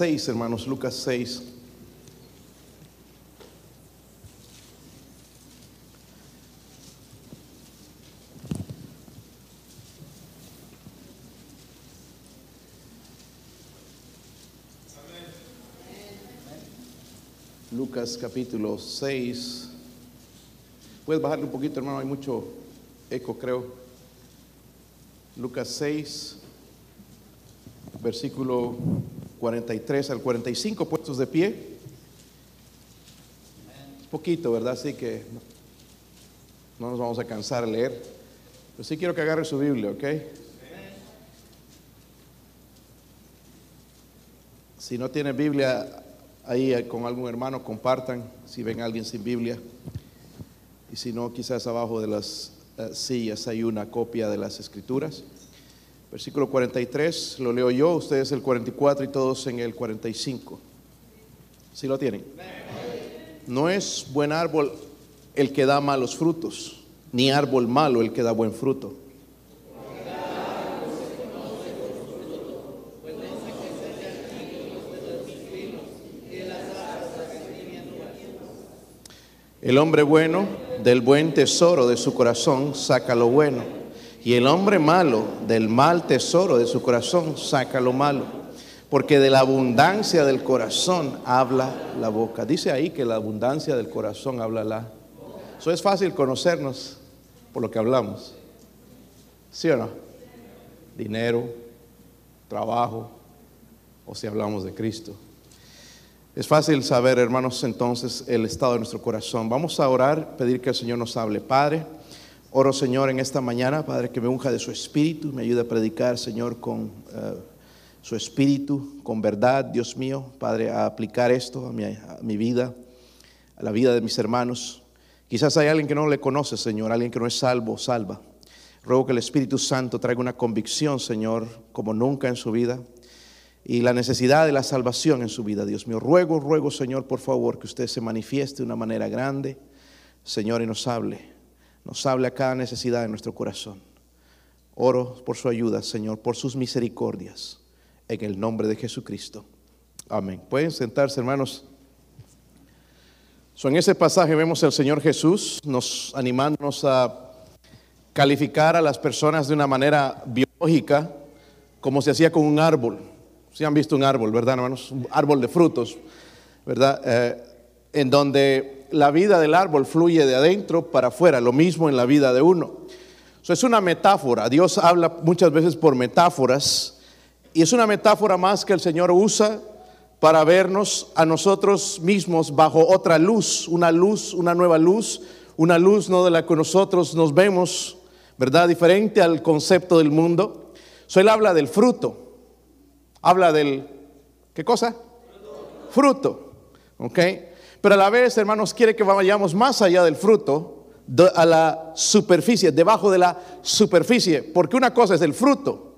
6, hermanos, Lucas 6. Lucas capítulo 6. Puedes bajarle un poquito, hermano, hay mucho eco, creo. Lucas 6, versículo 43 al 45, puestos de pie. Poquito, ¿verdad? Así que no nos vamos a cansar de leer. Pero sí quiero que agarre su Biblia, ¿ok? Si no tiene Biblia, ahí eh, con algún hermano compartan si ven alguien sin Biblia. Y si no, quizás abajo de las uh, sillas hay una copia de las escrituras. Versículo 43, lo leo yo, ustedes el 44 y todos en el 45. ¿Sí lo tienen? No es buen árbol el que da malos frutos, ni árbol malo el que da buen fruto. El hombre bueno del buen tesoro de su corazón saca lo bueno, y el hombre malo del mal tesoro de su corazón saca lo malo, porque de la abundancia del corazón habla la boca. Dice ahí que la abundancia del corazón habla la. Eso es fácil conocernos por lo que hablamos. ¿Sí o no? Dinero, trabajo, o si hablamos de Cristo. Es fácil saber, hermanos, entonces el estado de nuestro corazón. Vamos a orar, pedir que el Señor nos hable. Padre, oro, Señor, en esta mañana, Padre, que me unja de su espíritu, me ayude a predicar, Señor, con uh, su espíritu, con verdad, Dios mío, Padre, a aplicar esto a mi, a mi vida, a la vida de mis hermanos. Quizás hay alguien que no le conoce, Señor, alguien que no es salvo, salva. Ruego que el Espíritu Santo traiga una convicción, Señor, como nunca en su vida y la necesidad de la salvación en su vida, Dios mío. Ruego, ruego, Señor, por favor, que usted se manifieste de una manera grande, Señor, y nos hable, nos hable a cada necesidad de nuestro corazón. Oro por su ayuda, Señor, por sus misericordias, en el nombre de Jesucristo. Amén. Pueden sentarse, hermanos. So, en ese pasaje vemos al Señor Jesús nos animándonos a calificar a las personas de una manera biológica, como se hacía con un árbol. Si han visto un árbol, ¿verdad, hermanos? Un árbol de frutos, ¿verdad? Eh, en donde la vida del árbol fluye de adentro para afuera, lo mismo en la vida de uno. Eso es una metáfora. Dios habla muchas veces por metáforas y es una metáfora más que el Señor usa para vernos a nosotros mismos bajo otra luz, una luz, una nueva luz, una luz no de la que nosotros nos vemos, ¿verdad? Diferente al concepto del mundo. So, él habla del fruto. Habla del, ¿qué cosa? Fruto. ¿Ok? Pero a la vez, hermanos, quiere que vayamos más allá del fruto, a la superficie, debajo de la superficie. Porque una cosa es el fruto.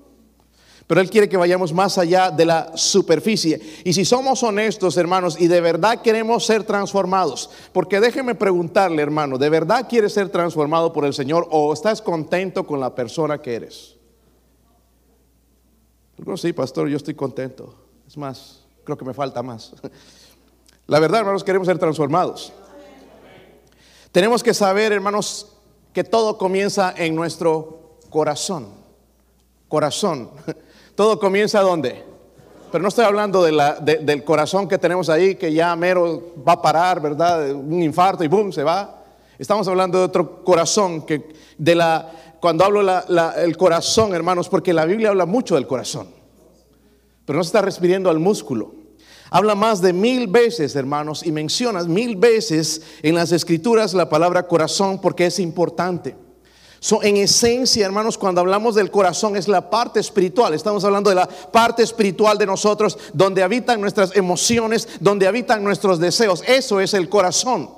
Pero Él quiere que vayamos más allá de la superficie. Y si somos honestos, hermanos, y de verdad queremos ser transformados, porque déjeme preguntarle, hermano, ¿de verdad quieres ser transformado por el Señor o estás contento con la persona que eres? Algunos sí, pastor, yo estoy contento. Es más, creo que me falta más. La verdad, hermanos, queremos ser transformados. Tenemos que saber, hermanos, que todo comienza en nuestro corazón. Corazón. Todo comienza ¿dónde? Pero no estoy hablando de la, de, del corazón que tenemos ahí, que ya mero va a parar, ¿verdad? Un infarto y boom, se va. Estamos hablando de otro corazón, que de la, cuando hablo la, el corazón, hermanos, porque la Biblia habla mucho del corazón, pero no se está refiriendo al músculo. Habla más de mil veces, hermanos, y menciona mil veces en las escrituras la palabra corazón porque es importante. So, en esencia, hermanos, cuando hablamos del corazón es la parte espiritual. Estamos hablando de la parte espiritual de nosotros, donde habitan nuestras emociones, donde habitan nuestros deseos. Eso es el corazón,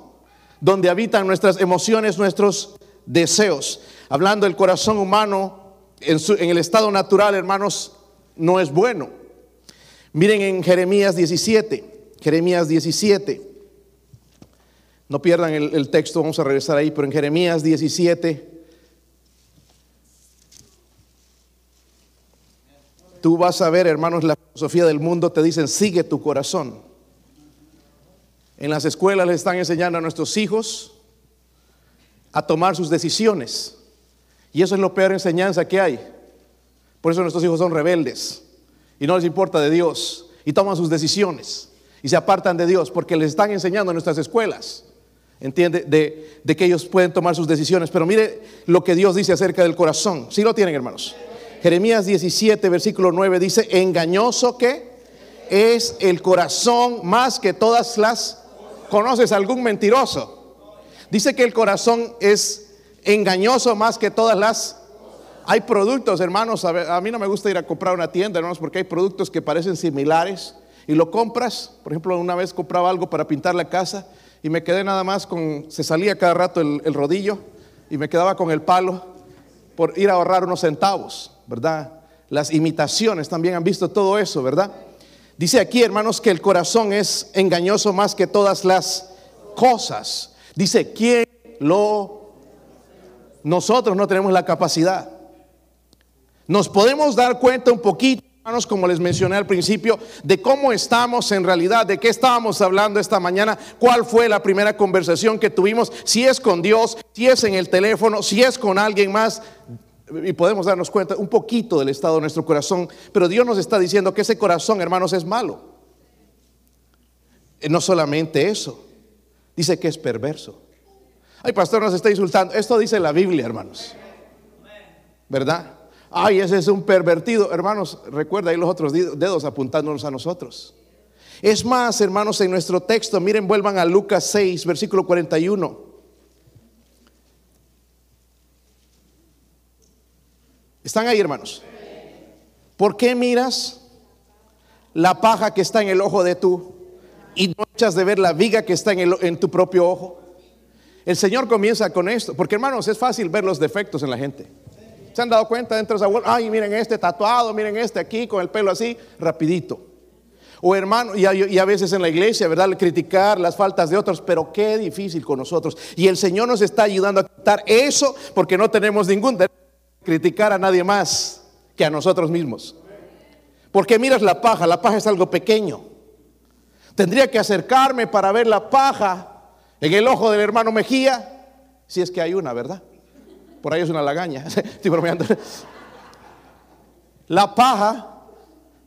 donde habitan nuestras emociones, nuestros deseos. Hablando del corazón humano, en, su, en el estado natural, hermanos, no es bueno. Miren en Jeremías 17, Jeremías 17. No pierdan el, texto, vamos a regresar ahí, pero en Jeremías 17. tú vas a ver, hermanos, la filosofía del mundo te dicen, sigue tu corazón. En las escuelas les están enseñando a nuestros hijos a tomar sus decisiones. Y eso es lo peor enseñanza que hay. Por eso nuestros hijos son rebeldes y no les importa de Dios y toman sus decisiones y se apartan de Dios porque les están enseñando en nuestras escuelas. ¿Entiende? De, que ellos pueden tomar sus decisiones. Pero mire lo que Dios dice acerca del corazón. Si lo tienen, hermanos. Jeremías 17, versículo 9 dice, engañoso que es el corazón más que todas las... ¿Conoces algún mentiroso? Dice que el corazón es engañoso más que todas las... Hay productos, hermanos, a, mí no me gusta ir a comprar una tienda, hermanos, porque hay productos que parecen similares y lo compras. Por ejemplo, una vez compraba algo para pintar la casa y me quedé nada más con, se salía cada rato el, el rodillo y me quedaba con el palo por ir a ahorrar unos centavos. ¿verdad? Las imitaciones también han visto todo eso, ¿verdad? Dice aquí, hermanos, que el corazón es engañoso más que todas las cosas. Dice, ¿quién lo... Nosotros no tenemos la capacidad. Nos podemos dar cuenta un poquito, hermanos, como les mencioné al principio, de cómo estamos en realidad, de qué estábamos hablando esta mañana, cuál fue la primera conversación que tuvimos, si es con Dios, si es en el teléfono, si es con alguien más y podemos darnos cuenta un poquito del estado de nuestro corazón, pero Dios nos está diciendo que ese corazón, hermanos, es malo. No solamente eso, dice que es perverso. Ay, pastor, nos está insultando. Esto dice la Biblia, hermanos. ¿Verdad? Ay, ese es un pervertido. Hermanos, recuerda ahí los otros dedos apuntándonos a nosotros. Es más, hermanos, en nuestro texto, miren, vuelvan a Lucas 6, versículo 41. ¿Están ahí, hermanos? ¿Por qué miras la paja que está en el ojo de tú y no echas de ver la viga que está en, en tu propio ojo? El Señor comienza con esto, porque hermanos, es fácil ver los defectos en la gente. ¿Se han dado cuenta dentro de esa Ay, miren este tatuado, miren este aquí con el pelo así, rapidito. O hermano, y a, a, veces en la iglesia, ¿verdad? Criticar las faltas de otros, pero qué difícil con nosotros. Y el Señor nos está ayudando a quitar eso porque no tenemos ningún derecho criticar a nadie más que a nosotros mismos. Porque miras la paja, la paja es algo pequeño. Tendría que acercarme para ver la paja en el ojo del hermano Mejía, si es que hay una, ¿verdad? Por ahí es una lagaña, estoy bromeando. La paja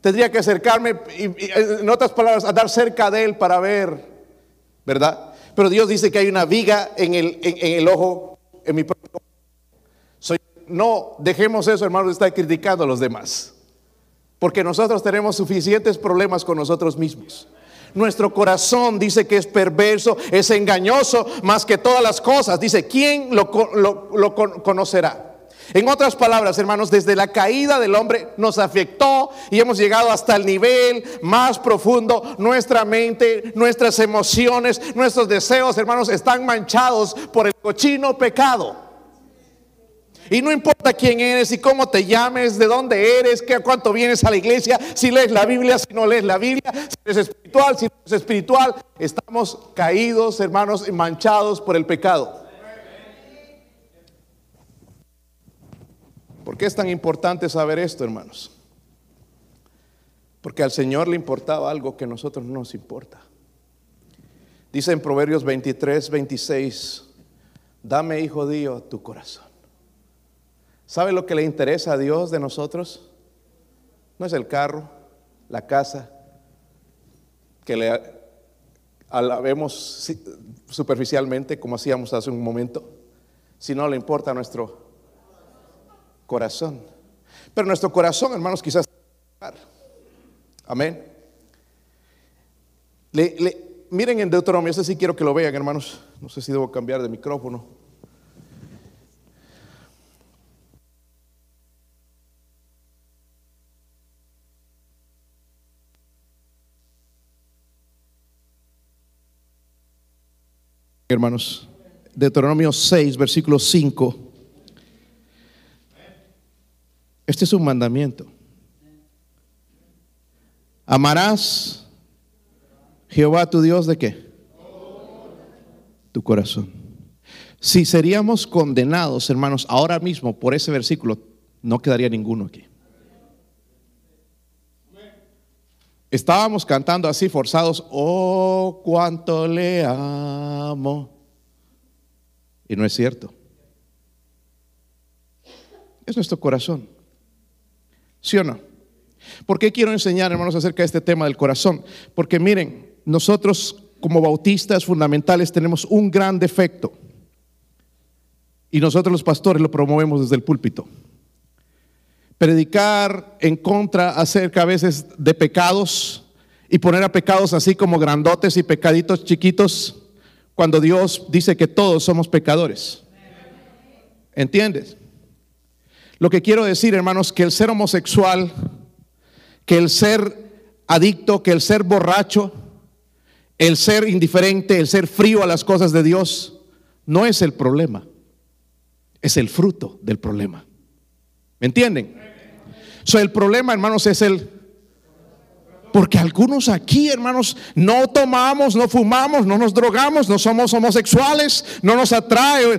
tendría que acercarme, en otras palabras, a dar cerca de él para ver, ¿verdad? Pero Dios dice que hay una viga en el, en, el ojo, en mi propio no dejemos eso, hermanos, de estar criticando a los demás. Porque nosotros tenemos suficientes problemas con nosotros mismos. Nuestro corazón dice que es perverso, es engañoso más que todas las cosas. Dice, ¿quién lo, lo, conocerá? En otras palabras, hermanos, desde la caída del hombre nos afectó y hemos llegado hasta el nivel más profundo. Nuestra mente, nuestras emociones, nuestros deseos, hermanos, están manchados por el cochino pecado. Y no importa quién eres y cómo te llames, de dónde eres, qué, cuánto vienes a la iglesia, si lees la Biblia, si no lees la Biblia, si eres espiritual, si no eres espiritual, estamos caídos, hermanos, y manchados por el pecado. ¿Por qué es tan importante saber esto, hermanos? Porque al Señor le importaba algo que a nosotros no nos importa. Dice en Proverbios 23, 26, dame, hijo Dios, tu corazón. ¿Sabe lo que le interesa a Dios de nosotros? No es el carro, la casa, que le alabemos superficialmente como hacíamos hace un momento, sino le importa nuestro corazón. Pero nuestro corazón, hermanos, quizás... Amén. miren en Deuteronomio, ese sí quiero que lo vean, hermanos. No sé si debo cambiar de micrófono. Hermanos. Deuteronomio 6, versículo 5. Este es un mandamiento. Amarás Jehová tu Dios de qué? Tu corazón. Si seríamos condenados, hermanos, ahora mismo por ese versículo, no quedaría ninguno aquí. Estábamos cantando así forzados, oh, cuánto le amo. Y no es cierto. Es nuestro corazón. ¿Sí o no? ¿Por qué quiero enseñar, hermanos, acerca de este tema del corazón? Porque miren, nosotros como bautistas fundamentales tenemos un gran defecto. Y nosotros los pastores lo promovemos desde el púlpito. Predicar en contra acerca a veces de pecados y poner a pecados así como grandotes y pecaditos chiquitos cuando Dios dice que todos somos pecadores. ¿Entiendes? Lo que quiero decir, hermanos, que el ser homosexual, que el ser adicto, que el ser borracho, el ser indiferente, el ser frío a las cosas de Dios, no es el problema, es el fruto del problema. ¿Me entienden? So, el problema, hermanos, es el... Porque algunos aquí, hermanos, no tomamos, no fumamos, no nos drogamos, no somos homosexuales, no nos atrae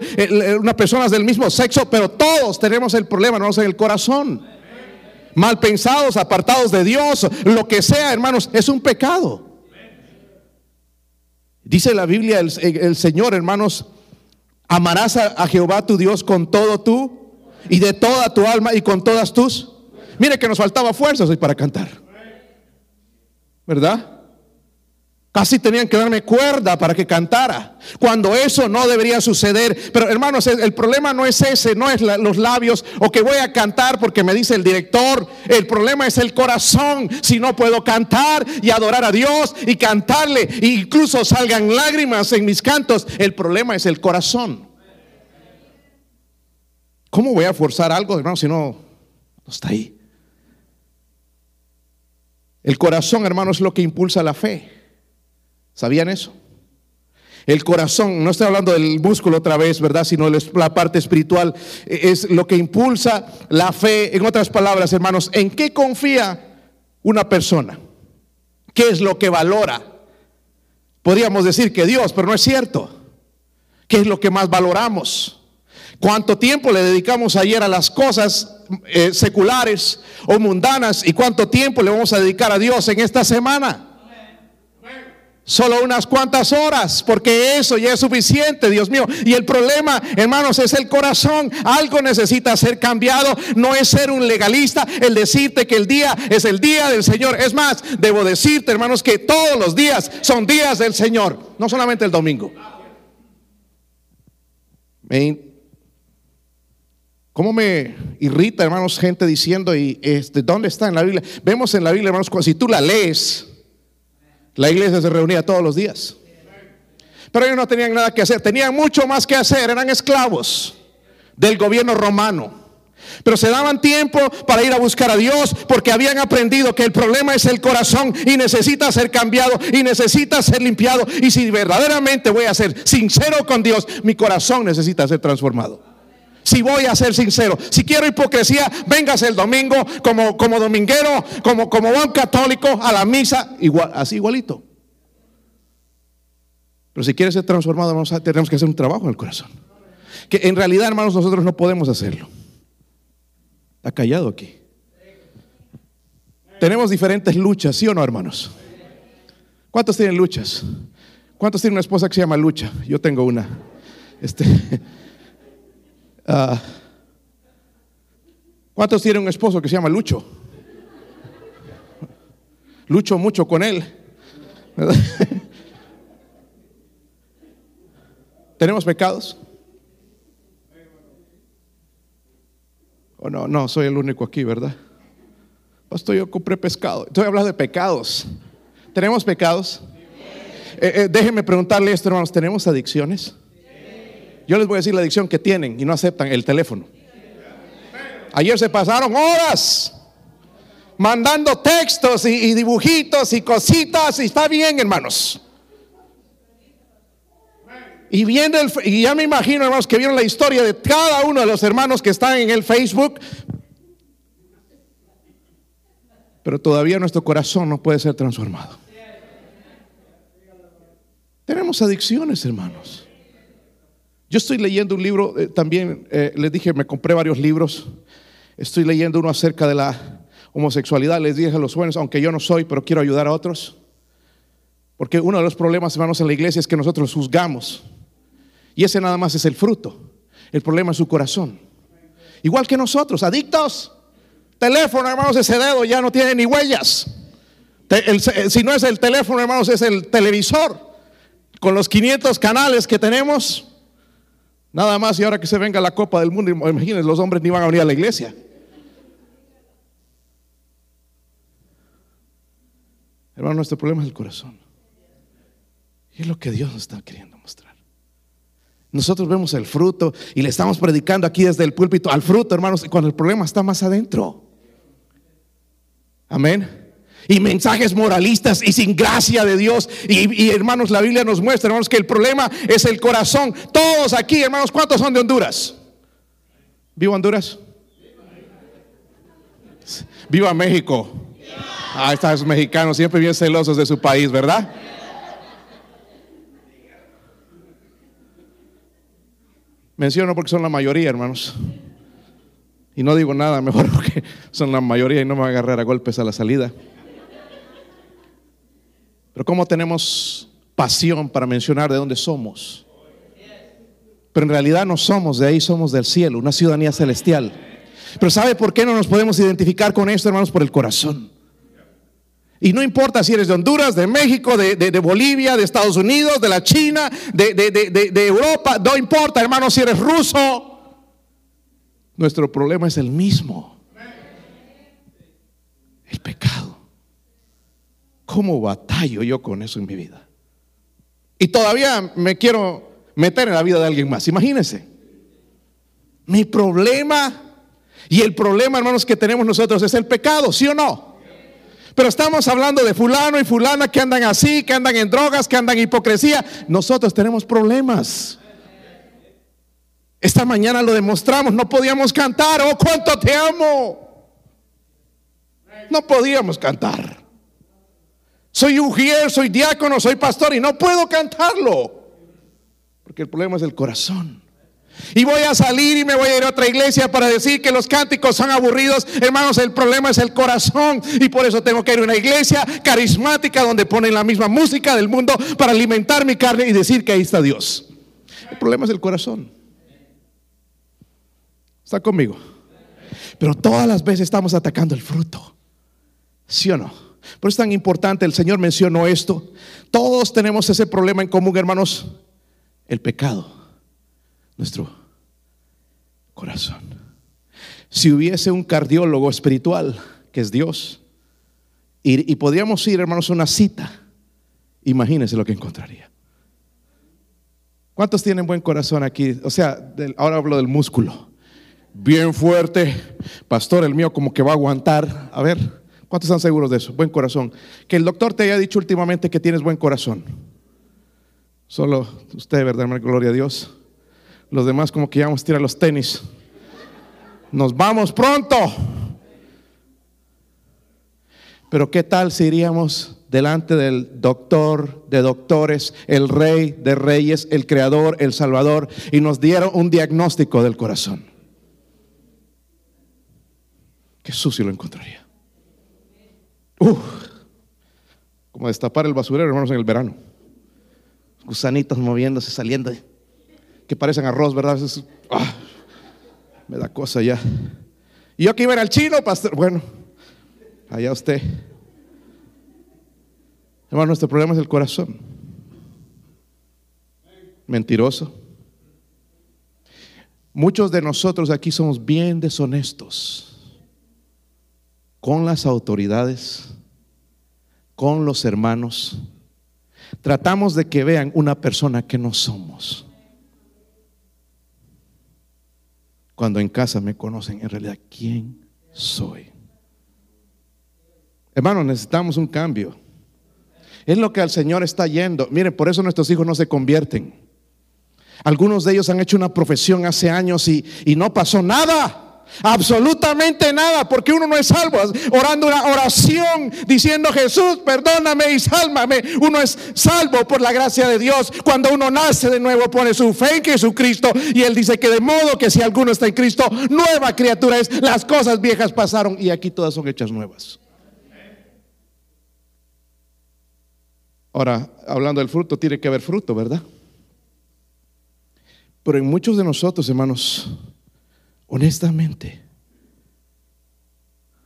unas personas del mismo sexo, pero todos tenemos el problema, no en el corazón. Mal pensados, apartados de Dios, lo que sea, hermanos, es un pecado. Dice la Biblia, el, Señor, hermanos, amarás a, Jehová tu Dios con todo tú y de toda tu alma y con todas tus. Mire que nos faltaba fuerzas hoy para cantar. ¿Verdad? Casi tenían que darme cuerda para que cantara, cuando eso no debería suceder. Pero hermanos, el problema no es ese, no es los labios o que voy a cantar porque me dice el director. El problema es el corazón. Si no puedo cantar y adorar a Dios y cantarle, e incluso salgan lágrimas en mis cantos, el problema es el corazón. ¿Cómo voy a forzar algo, hermano, si no, no está ahí? El corazón, hermano, es lo que impulsa la fe. ¿Sabían eso? El corazón, no estoy hablando del músculo otra vez, ¿verdad? Sino la parte espiritual, e, es lo que impulsa la fe. En otras palabras, hermanos, ¿en qué confía una persona? ¿Qué es lo que valora? Podríamos decir que Dios, pero no es cierto. ¿Qué es lo que más valoramos? ¿Cuánto tiempo le dedicamos ayer a las cosas eh, seculares o mundanas? ¿Y cuánto tiempo le vamos a dedicar a Dios en esta semana? Solo unas cuantas horas, porque eso ya es suficiente, Dios mío. Y el problema, hermanos, es el corazón. Algo necesita ser cambiado. No es ser un legalista el decirte que el día es el día del Señor. Es más, debo decirte, hermanos, que todos los días son días del Señor, no solamente el domingo. ¿Cómo me irrita, hermanos, gente diciendo, y este, ¿dónde está en la Biblia? Vemos en la Biblia, hermanos, si tú la lees, la iglesia se reunía todos los días. Pero ellos no tenían nada que hacer, tenían mucho más que hacer, eran esclavos del gobierno romano. Pero se daban tiempo para ir a buscar a Dios porque habían aprendido que el problema es el corazón y necesita ser cambiado y necesita ser limpiado. Y si verdaderamente voy a ser sincero con Dios, mi corazón necesita ser transformado. Si voy a ser sincero, si quiero hipocresía, véngase el domingo como, como dominguero, como, como buen católico a la misa, igual, así igualito. Pero si quiere ser transformado, tenemos que hacer un trabajo en el corazón. Que en realidad, hermanos, nosotros no podemos hacerlo. Está callado aquí. Tenemos diferentes luchas, ¿sí o no, hermanos? ¿Cuántos tienen luchas? ¿Cuántos tienen una esposa que se llama Lucha? Yo tengo una. Este. Ah, ¿Cuántos tienen un esposo que se llama Lucho? Lucho mucho con él. ¿Tenemos pecados? ¿O no? No, soy el único aquí, ¿verdad? Pastor, yo compré pescado. Estoy hablando de pecados. ¿Tenemos pecados? Eh, eh, déjenme preguntarle esto, hermanos. ¿Tenemos adicciones? Yo les voy a decir la adicción que tienen y no aceptan el teléfono. Ayer se pasaron horas mandando textos y, dibujitos y cositas y está bien, hermanos. Y viendo el, y ya me imagino, hermanos, que vieron la historia de cada uno de los hermanos que están en el Facebook. Pero todavía nuestro corazón no puede ser transformado. Tenemos adicciones, hermanos. Yo estoy leyendo un libro, eh, también eh, les dije, me compré varios libros. Estoy leyendo uno acerca de la homosexualidad, les dije a los jóvenes, aunque yo no soy, pero quiero ayudar a otros. Porque uno de los problemas, hermanos, en la iglesia es que nosotros juzgamos. Y ese nada más es el fruto. El problema es su corazón. Igual que nosotros, adictos. Teléfono, hermanos, ese dedo ya no tiene ni huellas. si no es el teléfono, hermanos, es el televisor. Con los 500 canales que tenemos. Nada más y ahora que se venga la Copa del Mundo, imagínense, los hombres ni van a venir a la iglesia. Hermano, nuestro problema es el corazón. Y es lo que Dios nos está queriendo mostrar. Nosotros vemos el fruto y le estamos predicando aquí desde el púlpito al fruto, hermanos, cuando el problema está más adentro. Amén. Y mensajes moralistas y sin gracia de Dios. Y, hermanos, la Biblia nos muestra, hermanos, que el problema es el corazón. Todos aquí, hermanos, ¿cuántos son de Honduras? ¿Viva Honduras? Viva México. Ah, están mexicanos siempre bien celosos de su país, ¿verdad? Menciono porque son la mayoría, hermanos. Y no digo nada mejor porque son la mayoría y no me va a agarrar a golpes a la salida. Pero ¿cómo tenemos pasión para mencionar de dónde somos? Pero en realidad no somos de ahí, somos del cielo, una ciudadanía celestial. Pero ¿sabe por qué no nos podemos identificar con esto, hermanos? Por el corazón. Y no importa si eres de Honduras, de México, de, Bolivia, de Estados Unidos, de la China, de, de Europa, no importa, hermano, si eres ruso. Nuestro problema es el mismo. El pecado. ¿Cómo batallo yo con eso en mi vida? Y todavía me quiero meter en la vida de alguien más. Imagínense. Mi problema y el problema, hermanos, que tenemos nosotros es el pecado, ¿sí o no? Pero estamos hablando de fulano y fulana que andan así, que andan en drogas, que andan en hipocresía. Nosotros tenemos problemas. Esta mañana lo demostramos, no podíamos cantar, oh, cuánto te amo. No podíamos cantar. Soy ujier, soy diácono, soy pastor y no puedo cantarlo. Porque el problema es el corazón. Y voy a salir y me voy a ir a otra iglesia para decir que los cánticos son aburridos. Hermanos, el problema es el corazón. Y por eso tengo que ir a una iglesia carismática donde ponen la misma música del mundo para alimentar mi carne y decir que ahí está Dios. El problema es el corazón. ¿Está conmigo? Pero todas las veces estamos atacando el fruto. ¿Sí o no? Por eso es tan importante, el Señor mencionó esto. Todos tenemos ese problema en común, hermanos. El pecado nuestro corazón. Si hubiese un cardiólogo espiritual, que es Dios, y, podríamos ir, hermanos, a una cita, imagínense lo que encontraría. ¿Cuántos tienen buen corazón aquí? O sea, ahora hablo del músculo. Bien fuerte. Pastor, el mío como que va a aguantar. A ver, ¿cuántos están seguros de eso? Buen corazón. Que el doctor te haya dicho últimamente que tienes buen corazón. Solo usted, ¿verdad? Gloria a Dios. Los demás como que ya vamos a tirar los tenis. Nos vamos pronto. Pero ¿qué tal si iríamos delante del doctor de doctores, el rey de reyes, el creador, el salvador, y nos dieron un diagnóstico del corazón? Qué sucio lo encontraría. Como destapar el basurero, hermanos, en el verano. Gusanitos moviéndose, saliendo que parecen arroz, ¿verdad? Ah, me da cosa ya. Yo que iba al chino, pastor. Bueno, allá usted. Hermano, nuestro problema es el corazón. Mentiroso. Muchos de nosotros aquí somos bien deshonestos con las autoridades, con los hermanos. Tratamos de que vean una persona que no somos. cuando en casa me conocen en realidad quién soy. Hermano, necesitamos un cambio. Es lo que al Señor está yendo. Miren, por eso nuestros hijos no se convierten. Algunos de ellos han hecho una profesión hace años y, y no pasó nada. Absolutamente nada, porque uno no es salvo. Orando una oración diciendo Jesús, perdóname y sálvame. Uno es salvo por la gracia de Dios. Cuando uno nace de nuevo, pone su fe en Jesucristo. Y Él dice que de modo que si alguno está en Cristo, nueva criatura es. Las cosas viejas pasaron y aquí todas son hechas nuevas. Ahora, hablando del fruto, tiene que haber fruto, ¿verdad? Pero en muchos de nosotros, hermanos, honestamente,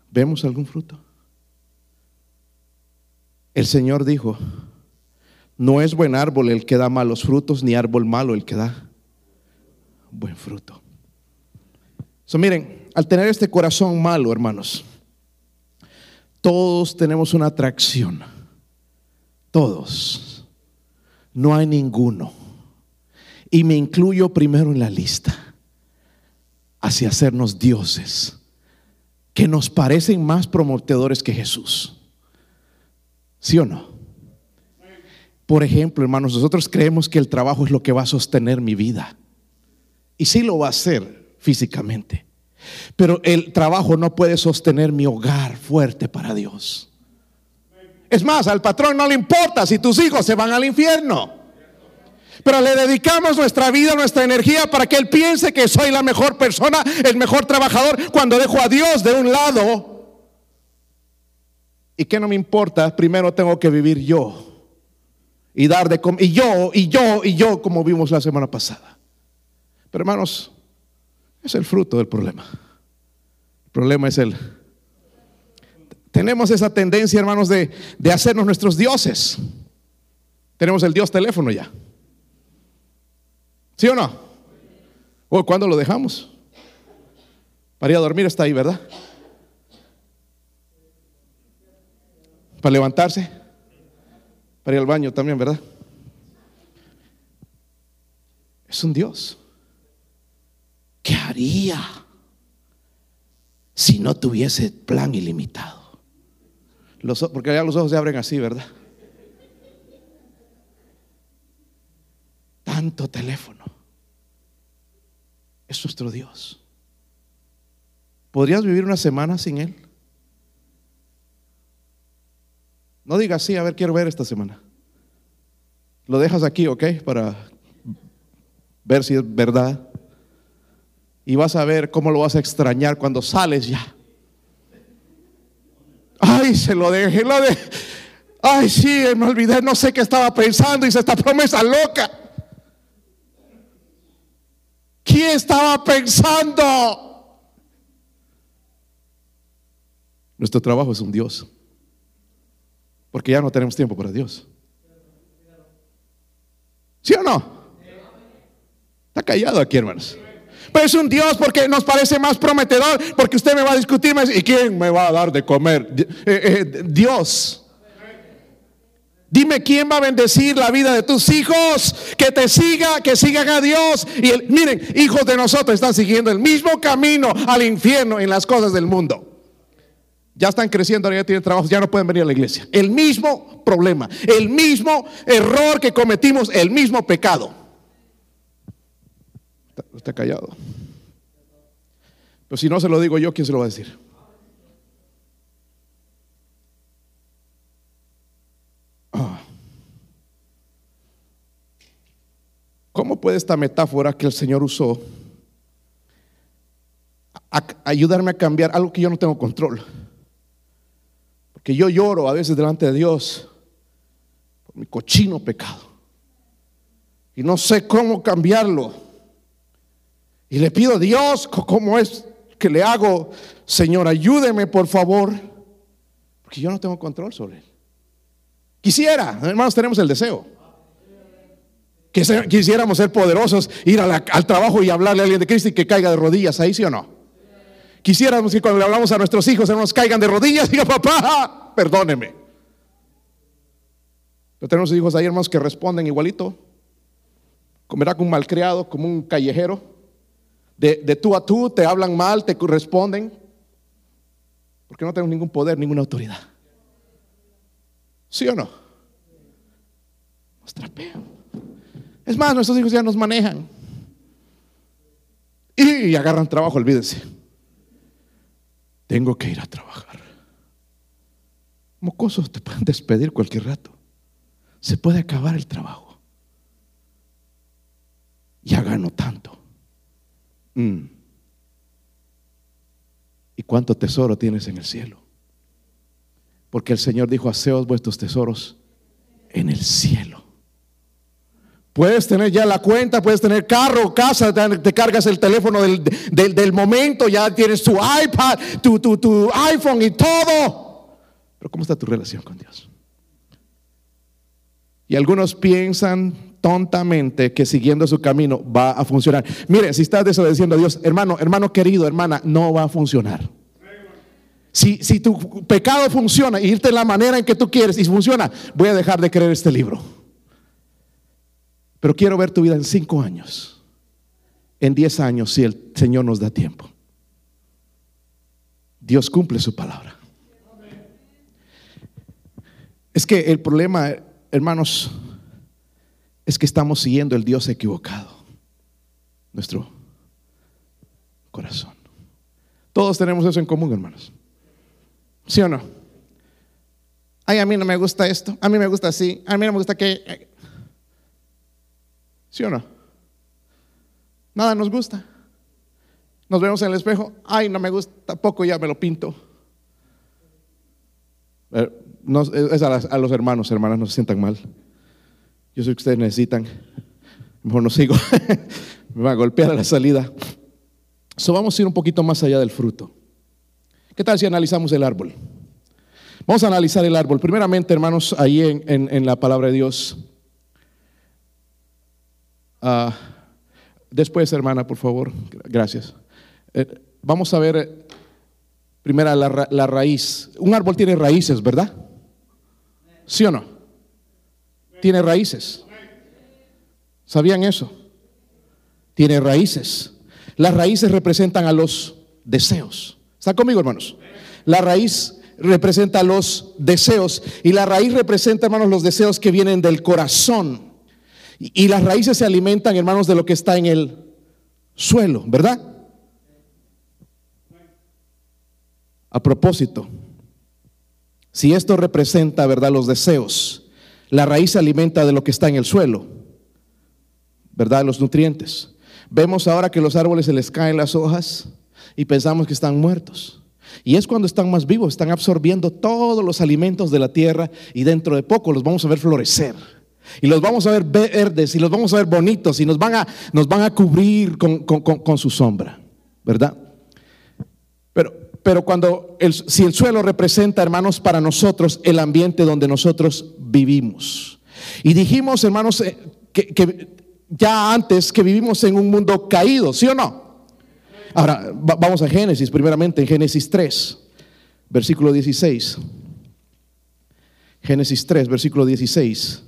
¿vemos algún fruto? El Señor dijo, no es buen árbol el que da malos frutos, ni árbol malo el que da buen fruto. So, miren, al tener este corazón malo, hermanos, todos tenemos una atracción. Todos. No hay ninguno y me incluyo primero en la lista, hacia hacernos dioses, que nos parecen más prometedores que Jesús. ¿Sí o no? Por ejemplo, hermanos, nosotros creemos que el trabajo es lo que va a sostener mi vida. Y sí lo va a hacer físicamente. Pero el trabajo no puede sostener mi hogar fuerte para Dios. Es más, al patrón no le importa si tus hijos se van al infierno. Pero le dedicamos nuestra vida, nuestra energía para que Él piense que soy la mejor persona, el mejor trabajador, cuando dejo a Dios de un lado. ¿Y qué no me importa? Primero tengo que vivir yo. Y dar de comer. Y yo, y yo, y yo, como vimos la semana pasada. Pero hermanos, es el fruto del problema. El problema es el... Tenemos esa tendencia, hermanos, de, de hacernos nuestros dioses. Tenemos el Dios teléfono ya. ¿Sí o no? ¿O cuándo lo dejamos? Para ir a dormir está ahí, ¿verdad? Para levantarse. Para ir al baño también, ¿verdad? Es un Dios. ¿Qué haría si no tuviese plan ilimitado? Los, porque ya los ojos se abren así, ¿verdad? tanto teléfono. Es nuestro Dios. ¿Podrías vivir una semana sin Él? No digas sí, a ver, quiero ver esta semana. Lo dejas aquí, ¿ok? Para ver si es verdad. Y vas a ver cómo lo vas a extrañar cuando sales ya. Ay, se lo dejé, lo de. Ay, sí, me olvidé, no sé qué estaba pensando. Hice esta promesa loca. ¿Qué estaba pensando? Nuestro trabajo es un Dios. Porque ya no tenemos tiempo para Dios. ¿Sí o no? Está callado aquí, hermanos. Pero es un Dios porque nos parece más prometedor, porque usted me va a discutir ¿y quién me va a dar de comer? Eh, eh, Dios. Dime quién va a bendecir la vida de tus hijos, que te siga, que sigan a Dios. Y miren, hijos de nosotros están siguiendo el mismo camino al infierno en las cosas del mundo. Ya están creciendo, ya tienen trabajo, ya no pueden venir a la iglesia. El mismo problema, el mismo error que cometimos, el mismo pecado. Está, está callado. Pero si no se lo digo yo, ¿quién se lo va a decir? ¿Cómo puede esta metáfora que el Señor usó ayudarme a cambiar algo que yo no tengo control? Porque yo lloro a veces delante de Dios por mi cochino pecado. Y no sé cómo cambiarlo. Y le pido a Dios, ¿cómo es que le hago? Señor, ayúdeme por favor. Porque yo no tengo control sobre él. Quisiera, hermanos, tenemos el deseo. Quisiéramos ser poderosos, ir al trabajo y hablarle a alguien de Cristo y que caiga de rodillas, ahí sí o no. Quisiéramos que cuando le hablamos a nuestros hijos, nos caigan de rodillas y digan, papá, perdóneme. Pero tenemos hijos ahí, hermanos, que responden igualito. Comerá como un malcriado, como un callejero. De, de tú a tú te hablan mal, te responden. Porque no tenemos ningún poder, ninguna autoridad. ¿Sí o no? Nos. Es más, nuestros hijos ya nos manejan. Y agarran trabajo, olvídense. tengo que ir a trabajar. Mocosos te pueden despedir cualquier rato. Se puede acabar el trabajo. Ya gano tanto. Mm. ¿Y cuánto tesoro tienes en el cielo? Porque el Señor dijo, haceos vuestros tesoros en el cielo. Puedes tener ya la cuenta, puedes tener carro, casa, te cargas el teléfono del, momento, ya tienes tu iPad, tu, tu, tu iPhone y todo. Pero ¿cómo está tu relación con Dios? Y algunos piensan tontamente que siguiendo su camino va a funcionar. Mire, si estás desobedeciendo a Dios, hermano, hermano querido, hermana, no va a funcionar. Si, si tu pecado funciona irte la manera en que tú quieres y funciona, voy a dejar de creer este libro. Pero quiero ver tu vida en cinco años, en diez años, si el Señor nos da tiempo. Dios cumple su palabra. Es que el problema, hermanos, es que estamos siguiendo el Dios equivocado. Nuestro corazón. Todos tenemos eso en común, hermanos. ¿Sí o no? Ay, a mí no me gusta esto, a mí me gusta así, a mí no me gusta que... ¿Sí o no? Nada nos gusta. Nos vemos en el espejo, ay, no me gusta, poco ya me lo pinto. Eh, es a, los hermanos, hermanas, no se sientan mal. Yo sé que ustedes necesitan. Mejor no sigo. me va a golpear a la salida. So, vamos a ir un poquito más allá del fruto. ¿Qué tal si analizamos el árbol? Vamos a analizar el árbol. Primeramente, hermanos, ahí en la palabra de Dios. Ah, después, hermana, por favor, gracias. Eh, vamos a ver eh, primero la, raíz. Un árbol tiene raíces, ¿verdad? ¿Sí o no? Tiene raíces. ¿Sabían eso? Tiene raíces. Las raíces representan a los deseos. ¿Está conmigo, hermanos? La raíz representa los deseos y la raíz representa, hermanos, los deseos que vienen del corazón. Y, las raíces se alimentan, hermanos, de lo que está en el suelo, ¿verdad? A propósito, si esto representa, ¿verdad?, los deseos, la raíz se alimenta de lo que está en el suelo, ¿verdad?, los nutrientes. Vemos ahora que los árboles se les caen las hojas y pensamos que están muertos. Y es cuando están más vivos, están absorbiendo todos los alimentos de la tierra y dentro de poco los vamos a ver florecer. Y los vamos a ver verdes y los vamos a ver bonitos y nos van a, nos van a cubrir con, su sombra, ¿verdad? Pero, pero cuando si el suelo representa, hermanos, para nosotros el ambiente donde nosotros vivimos. Y dijimos, hermanos, eh, que, ya antes que vivimos en un mundo caído, ¿sí o no? Ahora, vamos a Génesis, primeramente, en Génesis 3, versículo 16. Génesis 3, versículo 16.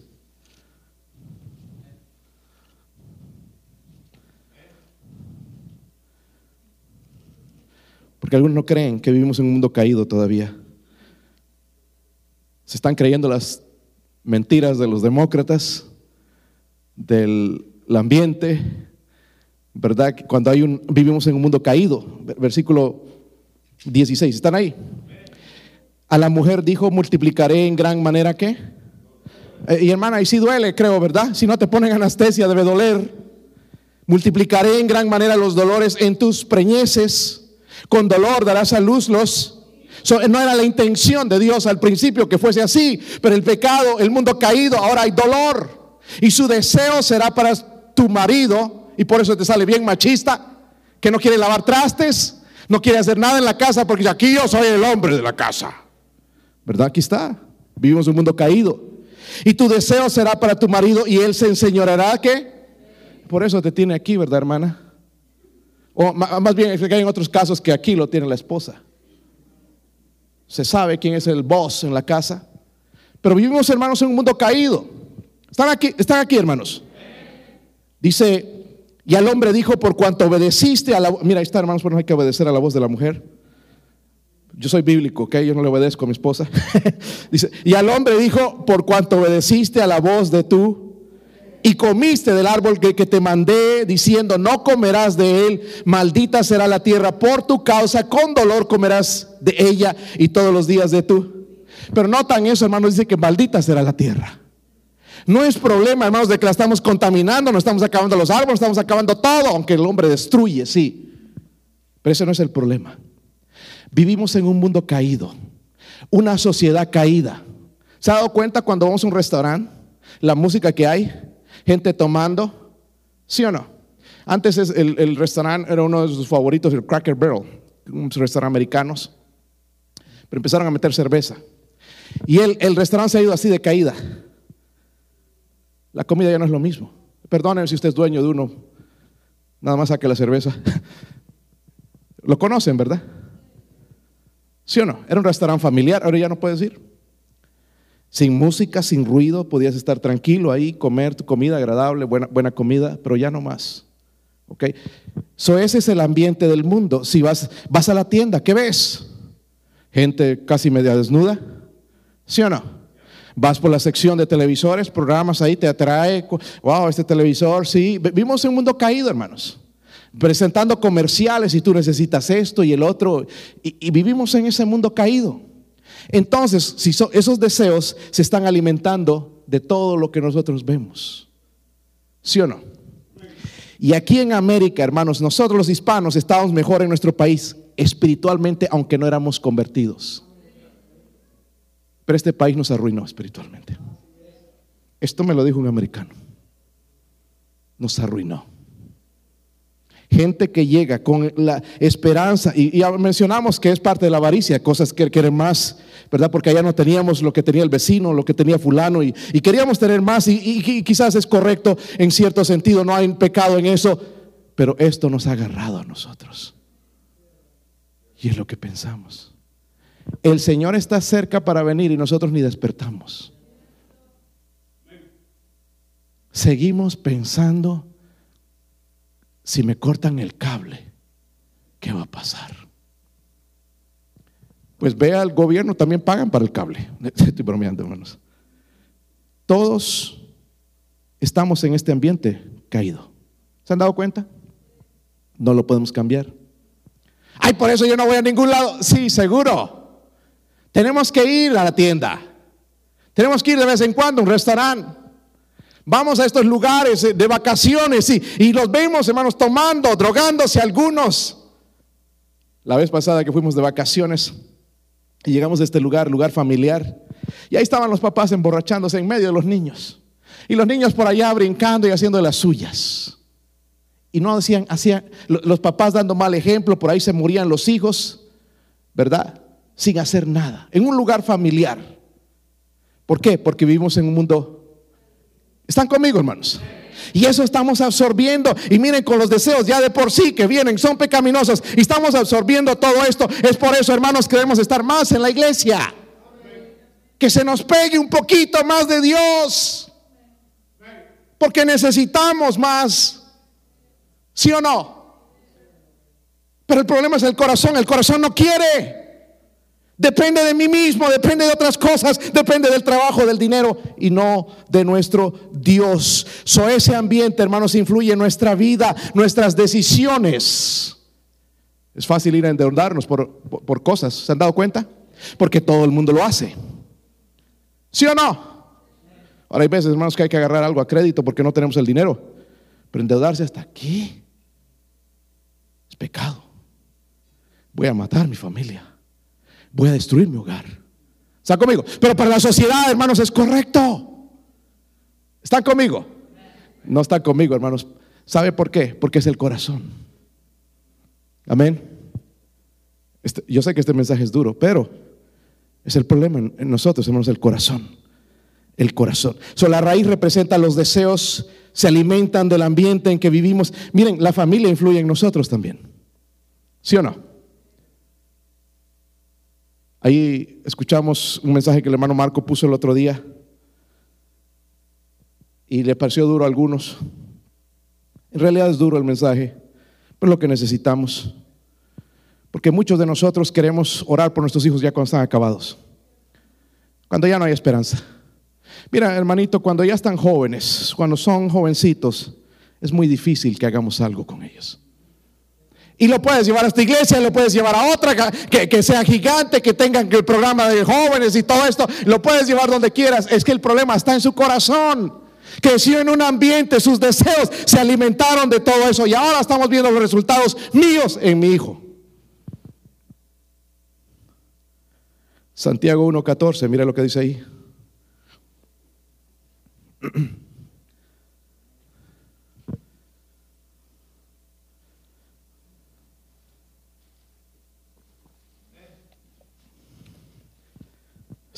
Porque algunos no creen que vivimos en un mundo caído todavía. Se están creyendo las mentiras de los demócratas, del ambiente, ¿verdad? Cuando hay un, vivimos en un mundo caído. Versículo 16, ¿están ahí? A la mujer dijo, multiplicaré en gran manera qué. Eh, y hermana, y si duele, creo, ¿verdad? Si no te ponen anestesia, debe doler. Multiplicaré en gran manera los dolores en tus preñeces con dolor darás a luz los... no era la intención de Dios al principio que fuese así, pero el pecado, el mundo caído, ahora hay dolor. Y su deseo será para tu marido, y por eso te sale bien machista, que no quiere lavar trastes, no quiere hacer nada en la casa, porque aquí yo soy el hombre de la casa. ¿Verdad? Aquí está. Vivimos un mundo caído. Y tu deseo será para tu marido y él se enseñoreará que... Por eso te tiene aquí, ¿verdad, hermana? O más bien, hay en otros casos que aquí lo tiene la esposa. Se sabe quién es el boss en la casa. Pero vivimos, hermanos, en un mundo caído. ¿Están aquí, están aquí hermanos? Dice, y al hombre dijo, por cuanto obedeciste a la... Mira, ahí está, hermanos, pero no hay que obedecer a la voz de la mujer. Yo soy bíblico, ¿ok? Yo no le obedezco a mi esposa. Dice, y al hombre dijo, por cuanto obedeciste a la voz de tu y comiste del árbol que, te mandé diciendo, no comerás de él, maldita será la tierra por tu causa, con dolor comerás de ella y todos los días de tú. Pero notan eso, hermanos, dice que maldita será la tierra. No es problema, hermanos, de que la estamos contaminando, no estamos acabando los árboles, estamos acabando todo, aunque el hombre destruye, sí. Pero ese no es el problema. Vivimos en un mundo caído, una sociedad caída. ¿Se ha dado cuenta cuando vamos a un restaurante? La música que hay, gente tomando, ¿sí o no? Antes el, restaurante era uno de sus favoritos, el Cracker Barrel, un restaurante americanos, pero empezaron a meter cerveza. Y el, el restaurante se ha ido así de caída. La comida ya no es lo mismo. Perdónenme si usted es dueño de uno, nada más saque la cerveza. Lo conocen, ¿verdad? ¿Sí o no? Era un restaurante familiar, ahora ya no puedes ir. Sin música, sin ruido, podías estar tranquilo ahí, comer tu comida agradable, buena, buena comida, pero ya no más. ¿Ok? So ese es el ambiente del mundo. Si vas, vas a la tienda, ¿qué ves? Gente casi media desnuda. ¿Sí o no? Vas por la sección de televisores, programas ahí, te atrae, wow, este televisor, sí. Vivimos en un mundo caído, hermanos. Presentando comerciales y tú necesitas esto y el otro. Y, vivimos en ese mundo caído. Entonces, esos deseos se están alimentando de todo lo que nosotros vemos. ¿Sí o no? Y aquí en América, hermanos, nosotros los hispanos estábamos mejor en nuestro país espiritualmente, aunque no éramos convertidos. Pero este país nos arruinó espiritualmente. Esto me lo dijo un americano. Nos arruinó. Gente que llega con la esperanza, y, mencionamos que es parte de la avaricia, cosas que quieren más, ¿verdad? Porque allá no teníamos lo que tenía el vecino, lo que tenía fulano, y, queríamos tener más, y, y quizás es correcto en cierto sentido, no hay pecado en eso, pero esto nos ha agarrado a nosotros. Y es lo que pensamos. El Señor está cerca para venir y nosotros ni despertamos. Seguimos pensando, si me cortan el cable, ¿qué va a pasar? Pues vea al gobierno, también pagan para el cable. Estoy bromeando, hermanos. Todos estamos en este ambiente caído. ¿Se han dado cuenta? No lo podemos cambiar. Ay, por eso yo no voy a ningún lado. Sí, seguro. Tenemos que ir a la tienda. Tenemos que ir de vez en cuando a un restaurante. Vamos a estos lugares de vacaciones y, y los vemos, hermanos, tomando, drogándose algunos. La vez pasada que fuimos de vacaciones y llegamos a este lugar, lugar familiar, y ahí estaban los papás emborrachándose en medio de los niños. Y los niños por allá brincando y haciendo las suyas. Y no hacían, hacían, los papás dando mal ejemplo, por ahí se morían los hijos, ¿verdad? sin hacer nada, en un lugar familiar. ¿Por qué? Porque vivimos en un mundo... ¿Están conmigo, hermanos? Y eso estamos absorbiendo. Y miren, con los deseos ya de por sí que vienen, son pecaminosos. Y estamos absorbiendo todo esto. Es por eso, hermanos, que debemos estar más en la iglesia. Que se nos pegue un poquito más de Dios. Porque necesitamos más. ¿Sí o no? Pero el problema es el corazón. El corazón no quiere. Depende de mí mismo, depende de otras cosas, depende del trabajo, del dinero y no de nuestro Dios. So ese ambiente, hermanos, influye en nuestra vida, nuestras decisiones. Es fácil ir a endeudarnos por, por, cosas, ¿se han dado cuenta? Porque todo el mundo lo hace. ¿Sí o no? Ahora hay veces, hermanos, que hay que agarrar algo a crédito porque no tenemos el dinero. Pero endeudarse hasta aquí es pecado. Voy a matar a mi familia voy a destruir mi hogar. ¿Están conmigo? Pero para la sociedad, hermanos, es correcto. ¿Están conmigo? No están conmigo, hermanos. ¿Sabe por qué? Porque es el corazón. Amén. Este, yo sé que este mensaje es duro, pero es el problema en, nosotros, hermanos, el corazón. El corazón. So, la raíz representa los deseos, se alimentan del ambiente en que vivimos. Miren, la familia influye en nosotros también. ¿Sí o no? Ahí escuchamos un mensaje que el hermano Marco puso el otro día y le pareció duro a algunos. En realidad es duro el mensaje, pero es lo que necesitamos. Porque muchos de nosotros queremos orar por nuestros hijos ya cuando están acabados, cuando ya no hay esperanza. Mira, hermanito, cuando ya están jóvenes, cuando son jovencitos, es muy difícil que hagamos algo con ellos. Y lo puedes llevar a esta iglesia, lo puedes llevar a otra que, que sea gigante, que tengan el programa de jóvenes y todo esto. Lo puedes llevar donde quieras. Es que el problema está en su corazón. Creció en un ambiente, sus deseos se alimentaron de todo eso. Y ahora estamos viendo los resultados míos en mi hijo. Santiago 1.14, mira lo que dice ahí.